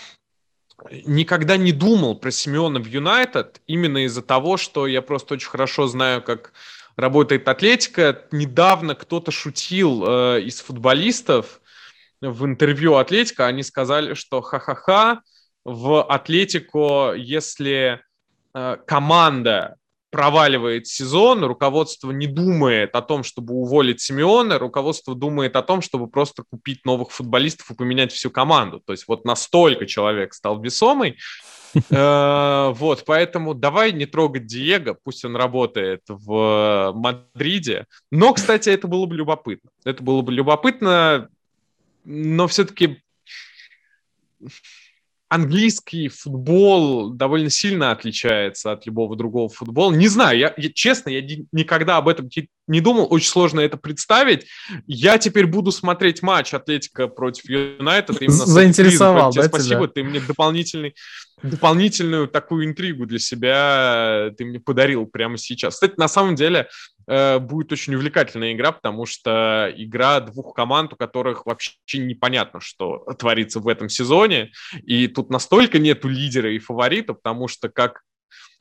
никогда не думал про Симеона в Юнайтед именно из-за того, что я просто очень хорошо знаю, как работает Атлетика. Недавно кто-то шутил э, из футболистов в интервью Атлетика, они сказали, что ха-ха-ха, в Атлетику, если э, команда проваливает сезон, руководство не думает о том, чтобы уволить Симеона, руководство думает о том, чтобы просто купить новых футболистов и поменять всю команду. То есть вот настолько человек стал весомый. Э, вот, поэтому давай не трогать Диего, пусть он работает в Мадриде. Но, кстати, это было бы любопытно. Это было бы любопытно, но все-таки английский футбол довольно сильно отличается от любого другого футбола. Не знаю, я, я честно, я никогда об этом не думал, очень сложно это представить. Я теперь буду смотреть матч Атлетика против Юнайтед. Заинтересовал, да, Спасибо, тебя? ты мне дополнительный дополнительную такую интригу для себя ты мне подарил прямо сейчас. Кстати, на самом деле э, будет очень увлекательная игра, потому что игра двух команд, у которых вообще непонятно, что творится в этом сезоне. И тут настолько нету лидера и фаворита, потому что как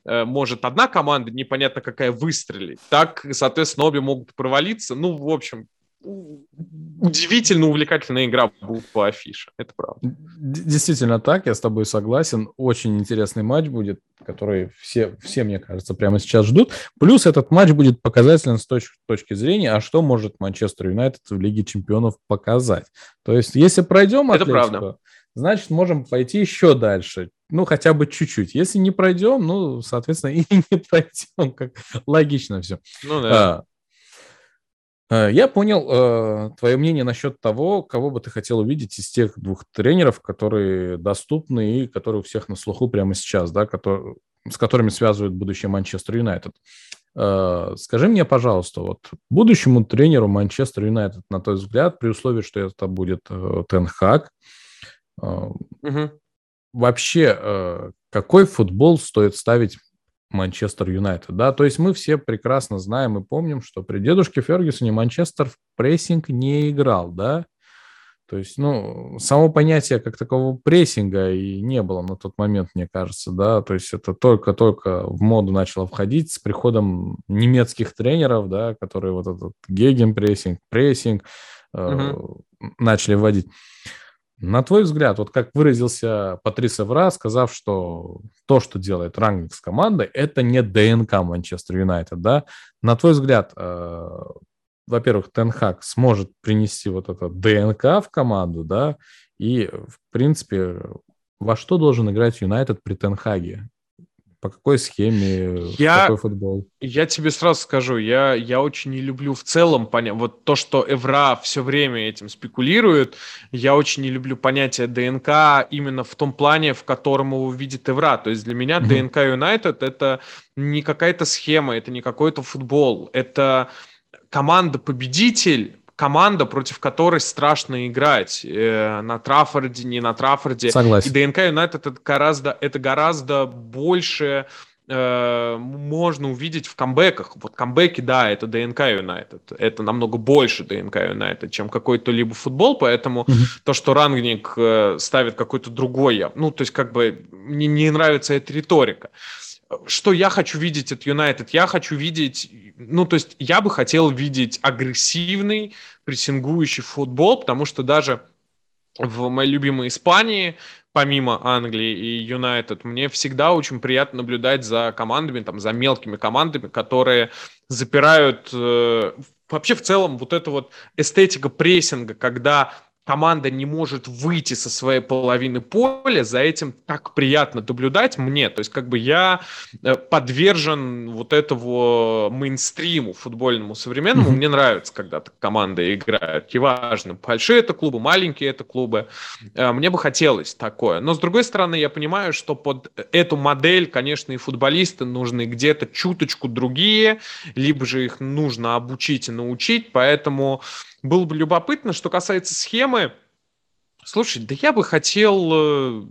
э, может одна команда, непонятно какая, выстрелить, так, соответственно, обе могут провалиться. Ну, в общем, удивительно увлекательная игра по афише, это правда. Действительно так, я с тобой согласен. Очень интересный матч будет, который все, все, мне кажется, прямо сейчас ждут. Плюс этот матч будет показателен с точки, точки зрения, а что может Манчестер Юнайтед в Лиге Чемпионов показать. То есть, если пройдем это правда. значит, можем пойти еще дальше. Ну, хотя бы чуть-чуть. Если не пройдем, ну, соответственно, и не пройдем. Как логично все. Ну да. А, я понял э, твое мнение насчет того, кого бы ты хотел увидеть из тех двух тренеров, которые доступны и которые у всех на слуху прямо сейчас, да, которые, с которыми связывают будущее Манчестер Юнайтед. Э, скажи мне, пожалуйста, вот будущему тренеру Манчестер Юнайтед, на твой взгляд, при условии, что это будет э, Тенхак, э, угу. вообще э, какой футбол стоит ставить Манчестер Юнайтед, да, то есть мы все прекрасно знаем и помним, что при дедушке Фергюсоне Манчестер в прессинг не играл, да, то есть, ну, само понятие как такового прессинга и не было на тот момент, мне кажется, да, то есть это только-только в моду начало входить с приходом немецких тренеров, да, которые вот этот гегенпрессинг, прессинг э, начали вводить. На твой взгляд, вот как выразился Патрис Эвра, сказав, что то, что делает Рангник с командой, это не ДНК Манчестер Юнайтед, да? На твой взгляд, э, во-первых, Тенхак сможет принести вот это ДНК в команду, да? И, в принципе, во что должен играть Юнайтед при Тенхаге? По какой схеме, я, какой футбол? Я тебе сразу скажу, я, я очень не люблю в целом понять, вот то, что Эвра все время этим спекулирует, я очень не люблю понятие ДНК именно в том плане, в котором его видит Эвра. То есть для меня mm-hmm. ДНК Юнайтед это не какая-то схема, это не какой-то футбол, это команда-победитель, команда, против которой страшно играть э, на Траффорде, не на Траффорде. Согласен. И ДНК Юнайтед это гораздо, это гораздо больше э, можно увидеть в камбэках. Вот камбэки, да, это ДНК Юнайтед. Это намного больше ДНК Юнайтед, чем какой-то либо футбол, поэтому mm-hmm. то, что Рангник э, ставит какой-то другой, ну, то есть как бы мне не нравится эта риторика что я хочу видеть от Юнайтед? Я хочу видеть, ну, то есть я бы хотел видеть агрессивный, прессингующий футбол, потому что даже в моей любимой Испании, помимо Англии и Юнайтед, мне всегда очень приятно наблюдать за командами, там, за мелкими командами, которые запирают... Э, вообще в целом вот эта вот эстетика прессинга, когда команда не может выйти со своей половины поля, за этим так приятно наблюдать мне. То есть как бы я э, подвержен вот этого мейнстриму футбольному современному. Mm-hmm. Мне нравится, когда команда играет. Неважно, большие это клубы, маленькие это клубы. Э, мне бы хотелось такое. Но с другой стороны, я понимаю, что под эту модель, конечно, и футболисты нужны где-то чуточку другие, либо же их нужно обучить и научить. Поэтому было бы любопытно. Что касается схемы, слушай, да я бы хотел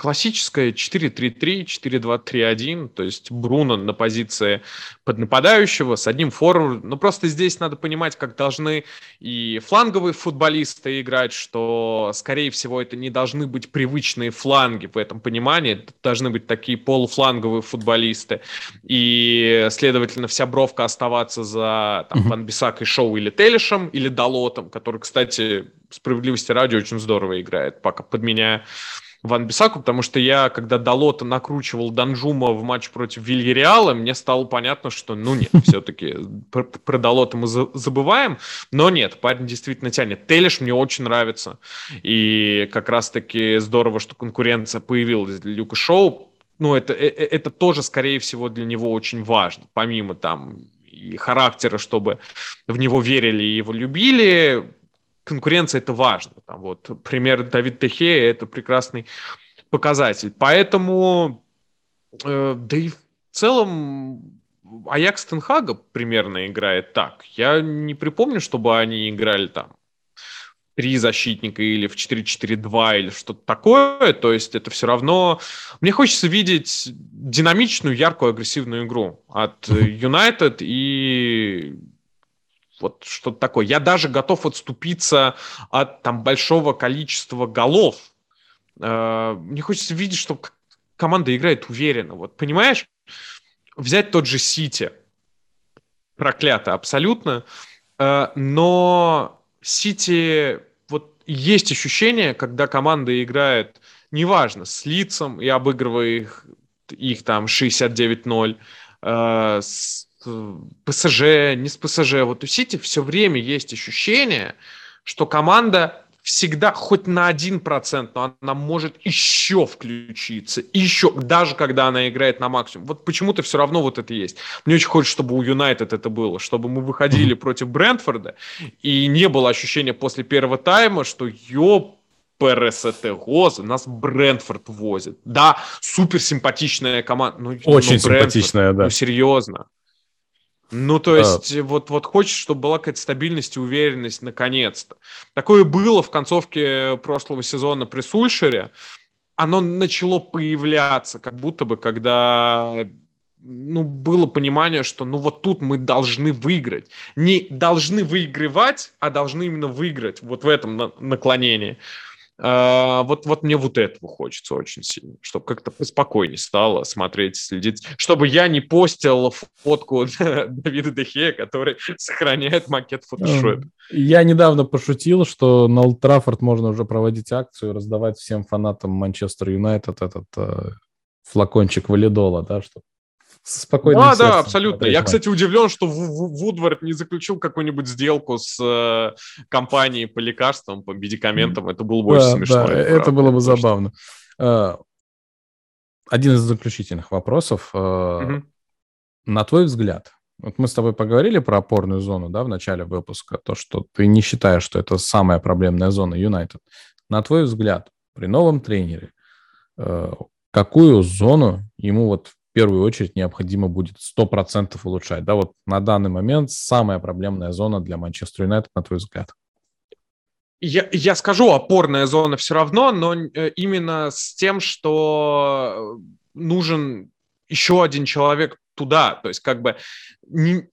классическая 4-3-3, 4-2-3-1, то есть Бруно на позиции под нападающего с одним форвардом. Но просто здесь надо понимать, как должны и фланговые футболисты играть, что, скорее всего, это не должны быть привычные фланги в этом понимании, это должны быть такие полуфланговые футболисты. И, следовательно, вся бровка оставаться за там, Ван Бисак и Шоу или Телешем, или Далотом, который, кстати, справедливости ради очень здорово играет, пока подменяя Ван Бисаку, потому что я, когда Далота накручивал Данжума в матч против Вильяреала, мне стало понятно, что, ну нет, все-таки про, про Далота мы за, забываем, но нет, парень действительно тянет. Телеш мне очень нравится, и как раз-таки здорово, что конкуренция появилась для Люка Шоу, ну это, э, э, это тоже, скорее всего, для него очень важно, помимо там и характера, чтобы в него верили и его любили, конкуренция это важно. Там вот пример Давид Техея это прекрасный показатель. Поэтому, э, да и в целом Аякс Тенхага примерно играет так. Я не припомню, чтобы они играли там три защитника или в 4-4-2 или что-то такое. То есть это все равно... Мне хочется видеть динамичную, яркую, агрессивную игру от Юнайтед и вот что-то такое. Я даже готов отступиться от там большого количества голов. Э, мне хочется видеть, что команда играет уверенно. Вот понимаешь, взять тот же Сити, проклято абсолютно, э, но Сити вот есть ощущение, когда команда играет, неважно, с лицом и обыгрывая их, их там 69-0, э, с ПСЖ, не с ПСЖ. Вот у Сити все время есть ощущение, что команда всегда хоть на один процент, но она может еще включиться, еще, даже когда она играет на максимум. Вот почему-то все равно вот это есть. Мне очень хочется, чтобы у Юнайтед это было, чтобы мы выходили против Брентфорда, и не было ощущения после первого тайма, что ёп, ПРСТ ГОЗ, нас Брентфорд возит. Да, супер симпатичная команда. Ну, Очень ну, симпатичная, да. Ну, серьезно. Ну, то есть, а... вот, вот хочешь, чтобы была какая-то стабильность и уверенность наконец-то. Такое было в концовке прошлого сезона при Сульшере. Оно начало появляться, как будто бы, когда ну, было понимание, что ну вот тут мы должны выиграть. Не должны выигрывать, а должны именно выиграть вот в этом наклонении. А, вот, вот мне вот этого хочется очень сильно, чтобы как-то поспокойнее стало смотреть, следить, чтобы я не постил фотку Давида Дехея, который сохраняет макет фотошоп. Я недавно пошутил, что на Олд можно уже проводить акцию, раздавать всем фанатам Манчестер Юнайтед этот э, флакончик валидола, да, чтобы спокойно. Да, да, абсолютно. Я, кстати, удивлен, что Вудвард не заключил какую-нибудь сделку с э, компанией по лекарствам, по медикаментам. Это было бы да, очень смешно. Да, это было бы забавно. Что... Э, один из заключительных вопросов. Угу. На твой взгляд, вот мы с тобой поговорили про опорную зону, да, в начале выпуска, то, что ты не считаешь, что это самая проблемная зона Юнайтед. На твой взгляд, при новом тренере, какую зону ему вот первую очередь необходимо будет 100% улучшать. Да, вот на данный момент самая проблемная зона для Манчестер Юнайтед, на твой взгляд? Я, я скажу, опорная зона все равно, но э, именно с тем, что нужен еще один человек туда. То есть как бы... Не...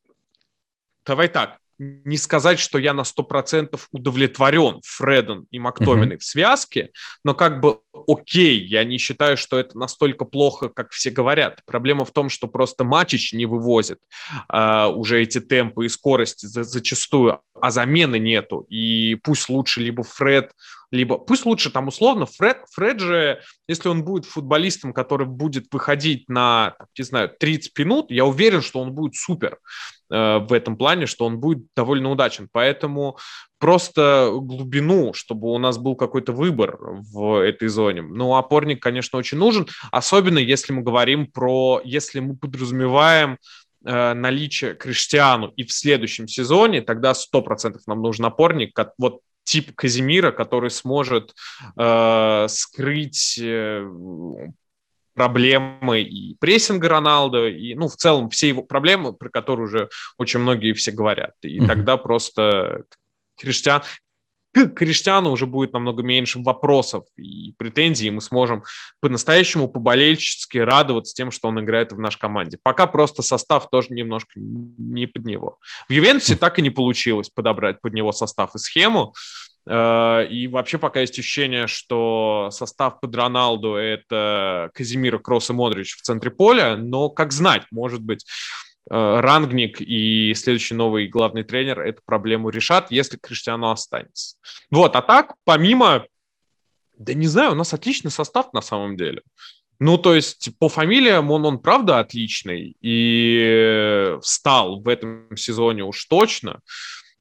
Давай так, не сказать, что я на 100% удовлетворен Фредом и Мактоминой mm-hmm. в связке, но как бы окей, я не считаю, что это настолько плохо, как все говорят. Проблема в том, что просто Матчич не вывозит э, уже эти темпы и скорости за, зачастую, а замены нету. И пусть лучше либо Фред, либо пусть лучше там условно Фред, Фред же, если он будет футболистом, который будет выходить на, не знаю, 30 минут, я уверен, что он будет супер э, в этом плане, что он будет довольно удачен. Поэтому просто глубину, чтобы у нас был какой-то выбор в этой зоне. Ну, опорник, конечно, очень нужен, особенно если мы говорим про, если мы подразумеваем э, наличие Криштиану и в следующем сезоне, тогда 100% нам нужен опорник, как, вот тип Казимира, который сможет э, скрыть э, проблемы и прессинга Роналдо, и, ну, в целом все его проблемы, про которые уже очень многие все говорят. И mm-hmm. тогда просто Криштиан, к Криштиану уже будет намного меньше вопросов и претензий, и мы сможем по-настоящему поболельчески радоваться тем, что он играет в нашей команде. Пока просто состав тоже немножко не под него. В Ювентусе так и не получилось подобрать под него состав и схему. Э, и вообще пока есть ощущение, что состав под Роналду – это Казимира, Кросс и Модрич в центре поля, но как знать, может быть, Рангник и следующий новый главный тренер эту проблему решат, если Криштиану останется. Вот, а так, помимо, да не знаю, у нас отличный состав на самом деле. Ну, то есть по фамилиям он, он правда отличный и встал в этом сезоне уж точно.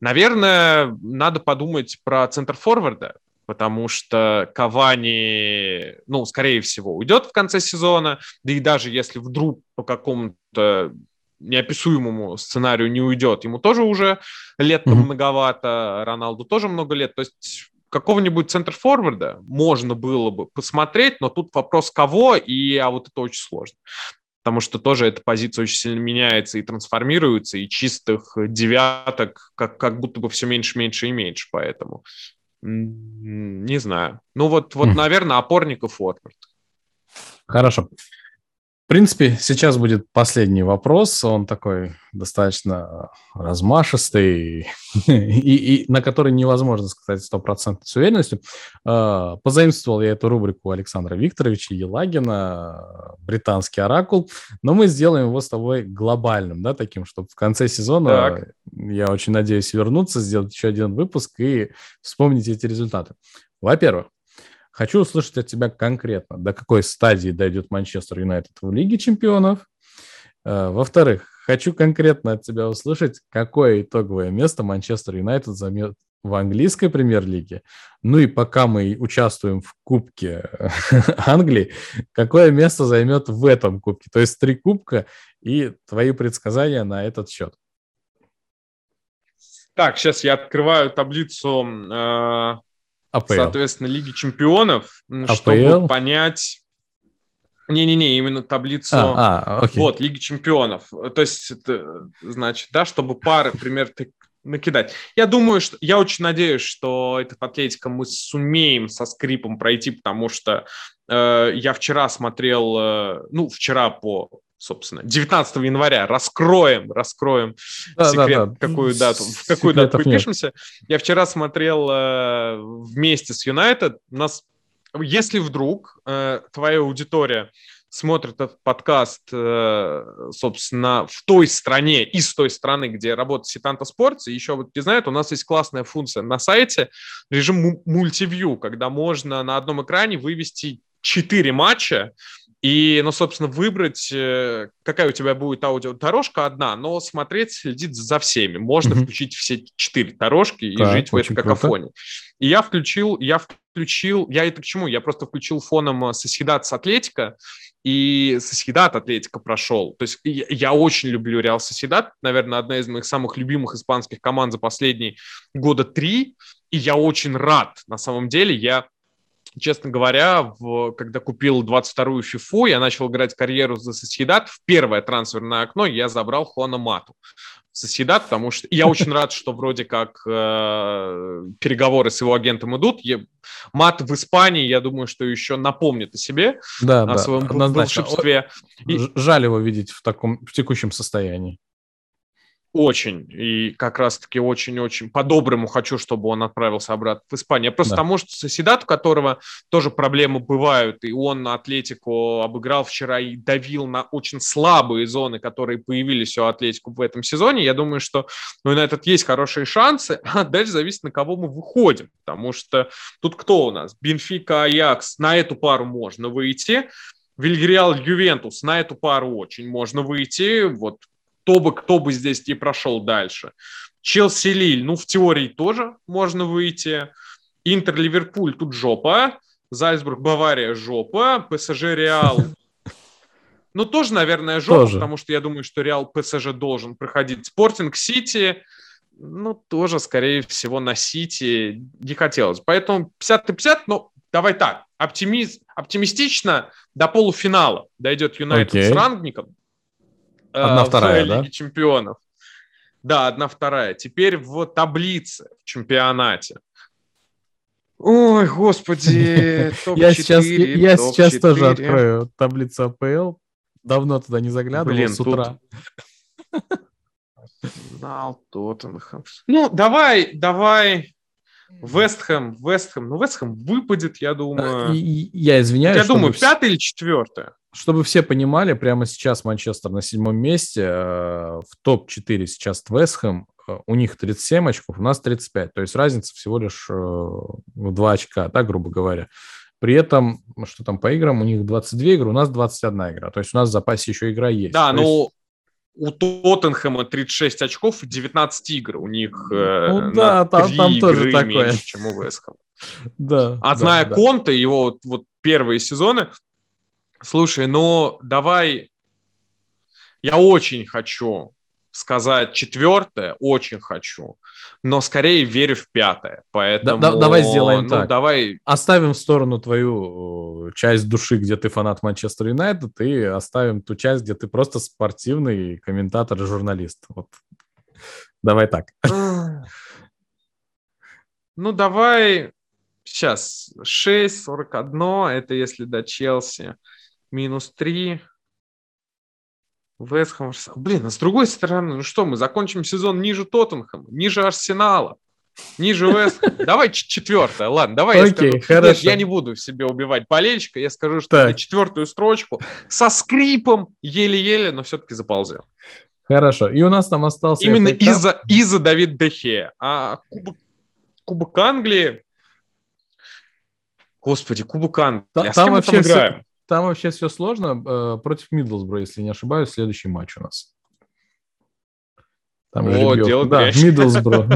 Наверное, надо подумать про центр форварда, потому что Кавани, ну, скорее всего, уйдет в конце сезона, да и даже если вдруг по какому-то неописуемому сценарию не уйдет, ему тоже уже лет mm-hmm. многовато, Роналду тоже много лет, то есть какого-нибудь центр-форварда можно было бы посмотреть, но тут вопрос кого, и а вот это очень сложно потому что тоже эта позиция очень сильно меняется и трансформируется, и чистых девяток как, как будто бы все меньше, меньше и меньше, поэтому не знаю. Ну вот, вот mm. наверное, опорник и форвард. Хорошо. В принципе, сейчас будет последний вопрос. Он такой достаточно размашистый и, и на который невозможно сказать стопроцентно с уверенностью. А, позаимствовал я эту рубрику Александра Викторовича Елагина, британский оракул, но мы сделаем его с тобой глобальным, да, таким, чтобы в конце сезона, так. я очень надеюсь, вернуться, сделать еще один выпуск и вспомнить эти результаты. Во-первых, Хочу услышать от тебя конкретно, до какой стадии дойдет Манчестер Юнайтед в Лиге чемпионов. Э, во-вторых, хочу конкретно от тебя услышать, какое итоговое место Манчестер Юнайтед займет в английской премьер-лиге. Ну и пока мы участвуем в Кубке Англии, какое место займет в этом Кубке? То есть три Кубка и твои предсказания на этот счет. Так, сейчас я открываю таблицу э, АПЛ. Соответственно, Лиги Чемпионов, АПЛ? чтобы понять... Не-не-не, именно таблицу... А, а, окей. Вот, Лиги Чемпионов. То есть, это, значит, да, чтобы пары, пример, накидать. Я думаю, что... Я очень надеюсь, что этот Атлетика мы сумеем со скрипом пройти, потому что э, я вчера смотрел... Э, ну, вчера по собственно, 19 января раскроем, раскроем да, секрет, да, да. какую дату, в какую Секретов дату выпишемся. Нет. Я вчера смотрел э, вместе с Юнайтед. Нас, если вдруг э, твоя аудитория смотрит этот подкаст, э, собственно, в той стране, из той страны, где работает Ситанта Спортс, и еще вот не знают, у нас есть классная функция на сайте, режим мультивью, когда можно на одном экране вывести четыре матча, и, ну, собственно, выбрать, э, какая у тебя будет аудиодорожка одна, но смотреть, следить за всеми. Можно mm-hmm. включить все четыре дорожки и так, жить в этой какофонии. И я включил, я включил, я это к чему? Я просто включил фоном Соседат с Атлетика, и Соседат Атлетика прошел. То есть я, я очень люблю Реал Соседат, наверное, одна из моих самых любимых испанских команд за последние года три, и я очень рад, на самом деле, я честно говоря, в, когда купил 22-ю фифу, я начал играть карьеру за Соседат. В первое трансферное окно я забрал Хуана Мату. Соседат, потому что я очень рад, что вроде как э, переговоры с его агентом идут. Я, Мат в Испании, я думаю, что еще напомнит о себе, да, о да, своем однозначно. волшебстве. Жаль его видеть в таком в текущем состоянии. Очень. И как раз-таки очень-очень по-доброму хочу, чтобы он отправился обратно в Испанию. Просто да. потому что Соседат, у которого тоже проблемы бывают, и он Атлетику обыграл вчера и давил на очень слабые зоны, которые появились у Атлетику в этом сезоне, я думаю, что ну, на этот есть хорошие шансы, а дальше зависит, на кого мы выходим. Потому что тут кто у нас? Бенфика, Аякс. На эту пару можно выйти. Вильгреал, Ювентус. На эту пару очень можно выйти. Вот кто бы, кто бы здесь не прошел дальше. Челси-Лиль, ну, в теории тоже можно выйти. Интер-Ливерпуль, тут жопа. Зальцбург, Бавария, жопа. ПСЖ, Реал, ну, тоже, наверное, жопа, тоже. потому что я думаю, что Реал ПСЖ должен проходить. Спортинг Сити, ну, тоже, скорее всего, на Сити не хотелось. Поэтому 50 на 50, но давай так, оптимиз, оптимистично до полуфинала дойдет Юнайтед okay. с рангником. Э, Одна-вторая, в Лиге чемпионов. Да, одна-вторая. Теперь в таблице в чемпионате. Ой, господи, Я сейчас, я сейчас тоже открою таблицу АПЛ, Давно туда не заглядывал Блин, с утра. Знал Тоттенхэм. Ну, давай, давай. Вестхэм, Вестхэм. Ну, Вестхэм выпадет, я думаю. Я извиняюсь. Я думаю, пятое или четвертое. Чтобы все понимали, прямо сейчас Манчестер на седьмом месте. Э, в топ-4 сейчас Вестхэм. Э, у них 37 очков, у нас 35. То есть разница всего лишь 2 э, очка, да, грубо говоря. При этом, что там по играм, у них 22 игры, у нас 21 игра. То есть у нас в запасе еще игра есть. Да, но есть... у Тоттенхэма 36 очков, 19 игр. У них ну, да, там, там тоже такое. меньше, чем у Вестхэма. Да. А да, зная да. Конта, его вот, вот первые сезоны, слушай, ну давай, я очень хочу сказать четвертое, очень хочу, но скорее верю в пятое. Поэтому... Да, да, давай сделаем ну, так. Давай... Оставим в сторону твою часть души, где ты фанат Манчестер Юнайтед, и оставим ту часть, где ты просто спортивный комментатор и журналист. Вот. Давай так. Ну, давай сейчас 6.41, это если до Челси. Минус 3. Вестхэм. Блин, а с другой стороны, ну что, мы закончим сезон ниже Тоттенхэма, ниже Арсенала, ниже Вестхэма. Давай четвертое, ладно, давай Окей, я скажу. Хорошо. Нет, я не буду в себе убивать болельщика, я скажу, что так. четвертую строчку со скрипом еле-еле, но все-таки заползем. Хорошо, и у нас там остался... Именно из-за из Давид Дехе. А Кубок, Кубок Англии... Господи, Кубок Англии. Та, а с кем мы там играем? Там вообще все сложно. Э, против Миддлсбро, если не ошибаюсь, следующий матч у нас. Там О, дело Да, Миддлсбро.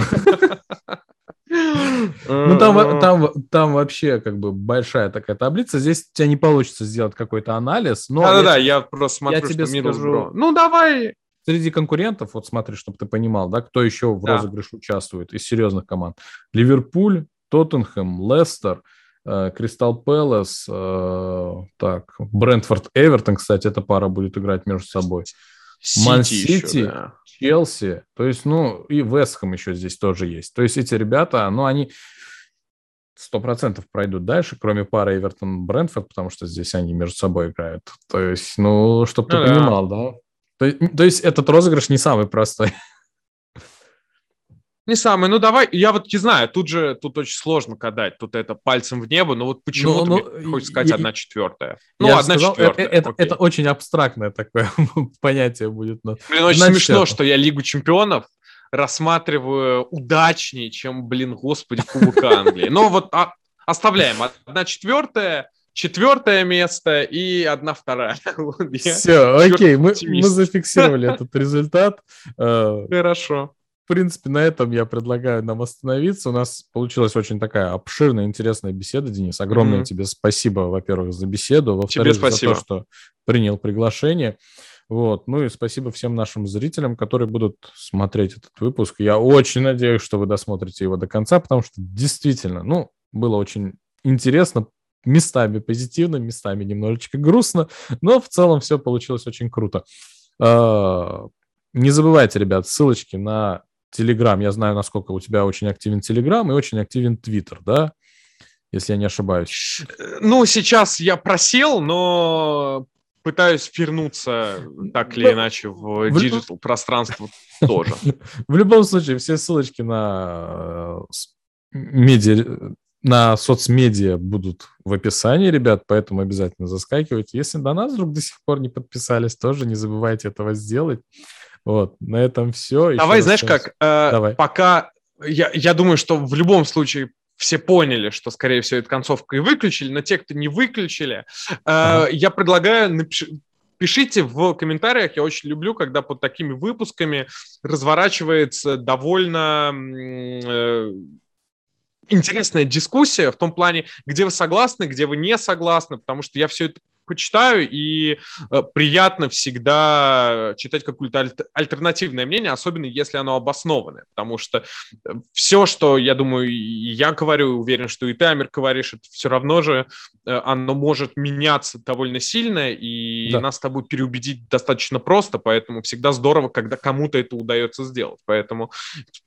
Ну, там, там, там вообще как бы большая такая таблица. Здесь у тебя не получится сделать какой-то анализ. Да-да-да, я просто смотрю, я тебе скажу, Ну, давай. Среди конкурентов, вот смотри, чтобы ты понимал, да, кто еще в розыгрыше участвует из серьезных команд. Ливерпуль, Тоттенхэм, Лестер – Кристал Пэлас, э, так, Брентфорд, Эвертон, кстати, эта пара будет играть между собой. Ман Сити, Челси, то есть, ну, и Вестхэм еще здесь тоже есть. То есть эти ребята, ну, они сто процентов пройдут дальше, кроме пары Эвертон-Брентфорд, потому что здесь они между собой играют. То есть, ну, чтобы ну, ты да. понимал, да? То, то есть этот розыгрыш не самый простой. Не самый, ну давай, я вот не знаю, тут же, тут очень сложно кадать, тут это пальцем в небо, но вот почему ну, ну, хочешь сказать я, одна четвертая? Ну, одна сказал, четвертая. Это, это, это очень абстрактное такое понятие будет. Но... Блин, очень Значит, смешно, что я Лигу чемпионов рассматриваю удачнее, чем, блин, господи, Кубок Англии. Но вот а, оставляем. Одна четвертая, четвертое место и одна вторая. Все, окей, мы, мы зафиксировали этот результат. Э, Хорошо принципе, на этом я предлагаю нам остановиться. У нас получилась очень такая обширная, интересная беседа, Денис. Огромное mm-hmm. тебе спасибо, во-первых, за беседу, во-вторых, за то, что принял приглашение. Вот. Ну и спасибо всем нашим зрителям, которые будут смотреть этот выпуск. Я очень надеюсь, что вы досмотрите его до конца, потому что действительно, ну, было очень интересно, местами позитивно, местами немножечко грустно, но в целом все получилось очень круто. А, не забывайте, ребят, ссылочки на Телеграм, я знаю, насколько у тебя очень активен Телеграм и очень активен Твиттер, да? Если я не ошибаюсь. Ну, сейчас я просел, но пытаюсь вернуться так или иначе в digital пространство тоже. В любом случае, все ссылочки на э, медиа, на соцмедиа будут в описании, ребят, поэтому обязательно заскакивайте. Если до нас вдруг до сих пор не подписались, тоже не забывайте этого сделать. Вот, на этом все. Давай, Еще знаешь как, э, Давай. пока я, я думаю, что в любом случае все поняли, что, скорее всего, эту концовку и выключили, но те, кто не выключили, э, ага. я предлагаю напиш... пишите в комментариях, я очень люблю, когда под такими выпусками разворачивается довольно э, интересная дискуссия в том плане, где вы согласны, где вы не согласны, потому что я все это почитаю, и э, приятно всегда читать какое-то аль- альтернативное мнение, особенно если оно обоснованное, потому что э, все, что, я думаю, я говорю, уверен, что и ты, Амир, говоришь, это все равно же э, оно может меняться довольно сильно, и да. нас с тобой переубедить достаточно просто, поэтому всегда здорово, когда кому-то это удается сделать. Поэтому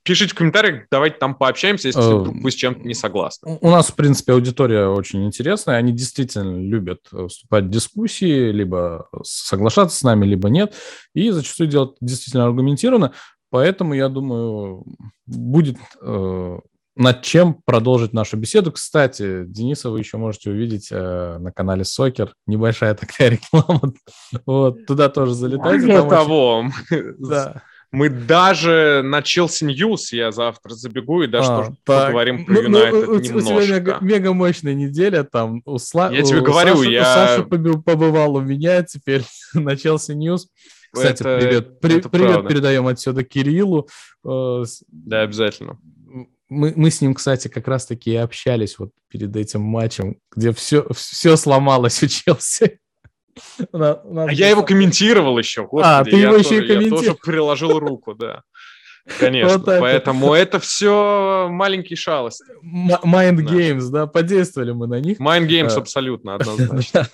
пишите в комментариях, давайте там пообщаемся, если вдруг вы с чем-то не согласны. У нас, в принципе, аудитория очень интересная, они действительно любят вступать дискуссии, либо соглашаться с нами, либо нет, и зачастую делать действительно аргументированно. Поэтому, я думаю, будет э, над чем продолжить нашу беседу. Кстати, Дениса вы еще можете увидеть э, на канале Сокер. Небольшая такая реклама. Вот, туда тоже залетайте. Более того, да. Мы даже на Chelsea News я завтра забегу и даже а, тоже так. поговорим про Юнайтед ну, ну, немножко. У тебя мега, мега мощная неделя там. У Сла... Я тебе у говорю, Саши, я... У Саши побывал у меня, теперь на Chelsea News. Кстати, это, привет, при, это привет правда. передаем отсюда Кириллу. Э, да, обязательно. Мы, мы с ним, кстати, как раз-таки и общались вот перед этим матчем, где все, все сломалось у Челси. А я его комментировал еще, а, господи. А, ты его еще и комментировал. Я тоже приложил руку, да. Конечно, вот поэтому это все маленькие шалости. Mind Games, да. да, подействовали мы на них. Mind Games абсолютно, однозначно.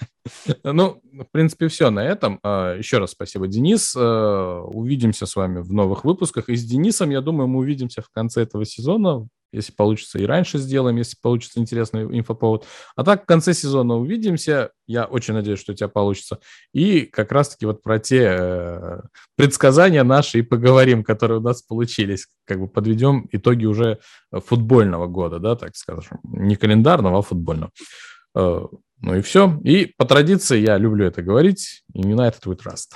Ну, в принципе, все на этом. А, еще раз спасибо, Денис. А, увидимся с вами в новых выпусках. И с Денисом, я думаю, мы увидимся в конце этого сезона если получится, и раньше сделаем, если получится интересный инфоповод. А так, в конце сезона увидимся. Я очень надеюсь, что у тебя получится. И как раз-таки вот про те э, предсказания наши и поговорим, которые у нас получились. Как бы подведем итоги уже футбольного года, да, так скажем. Не календарного, а футбольного. Э, ну и все. И по традиции я люблю это говорить. United we trust.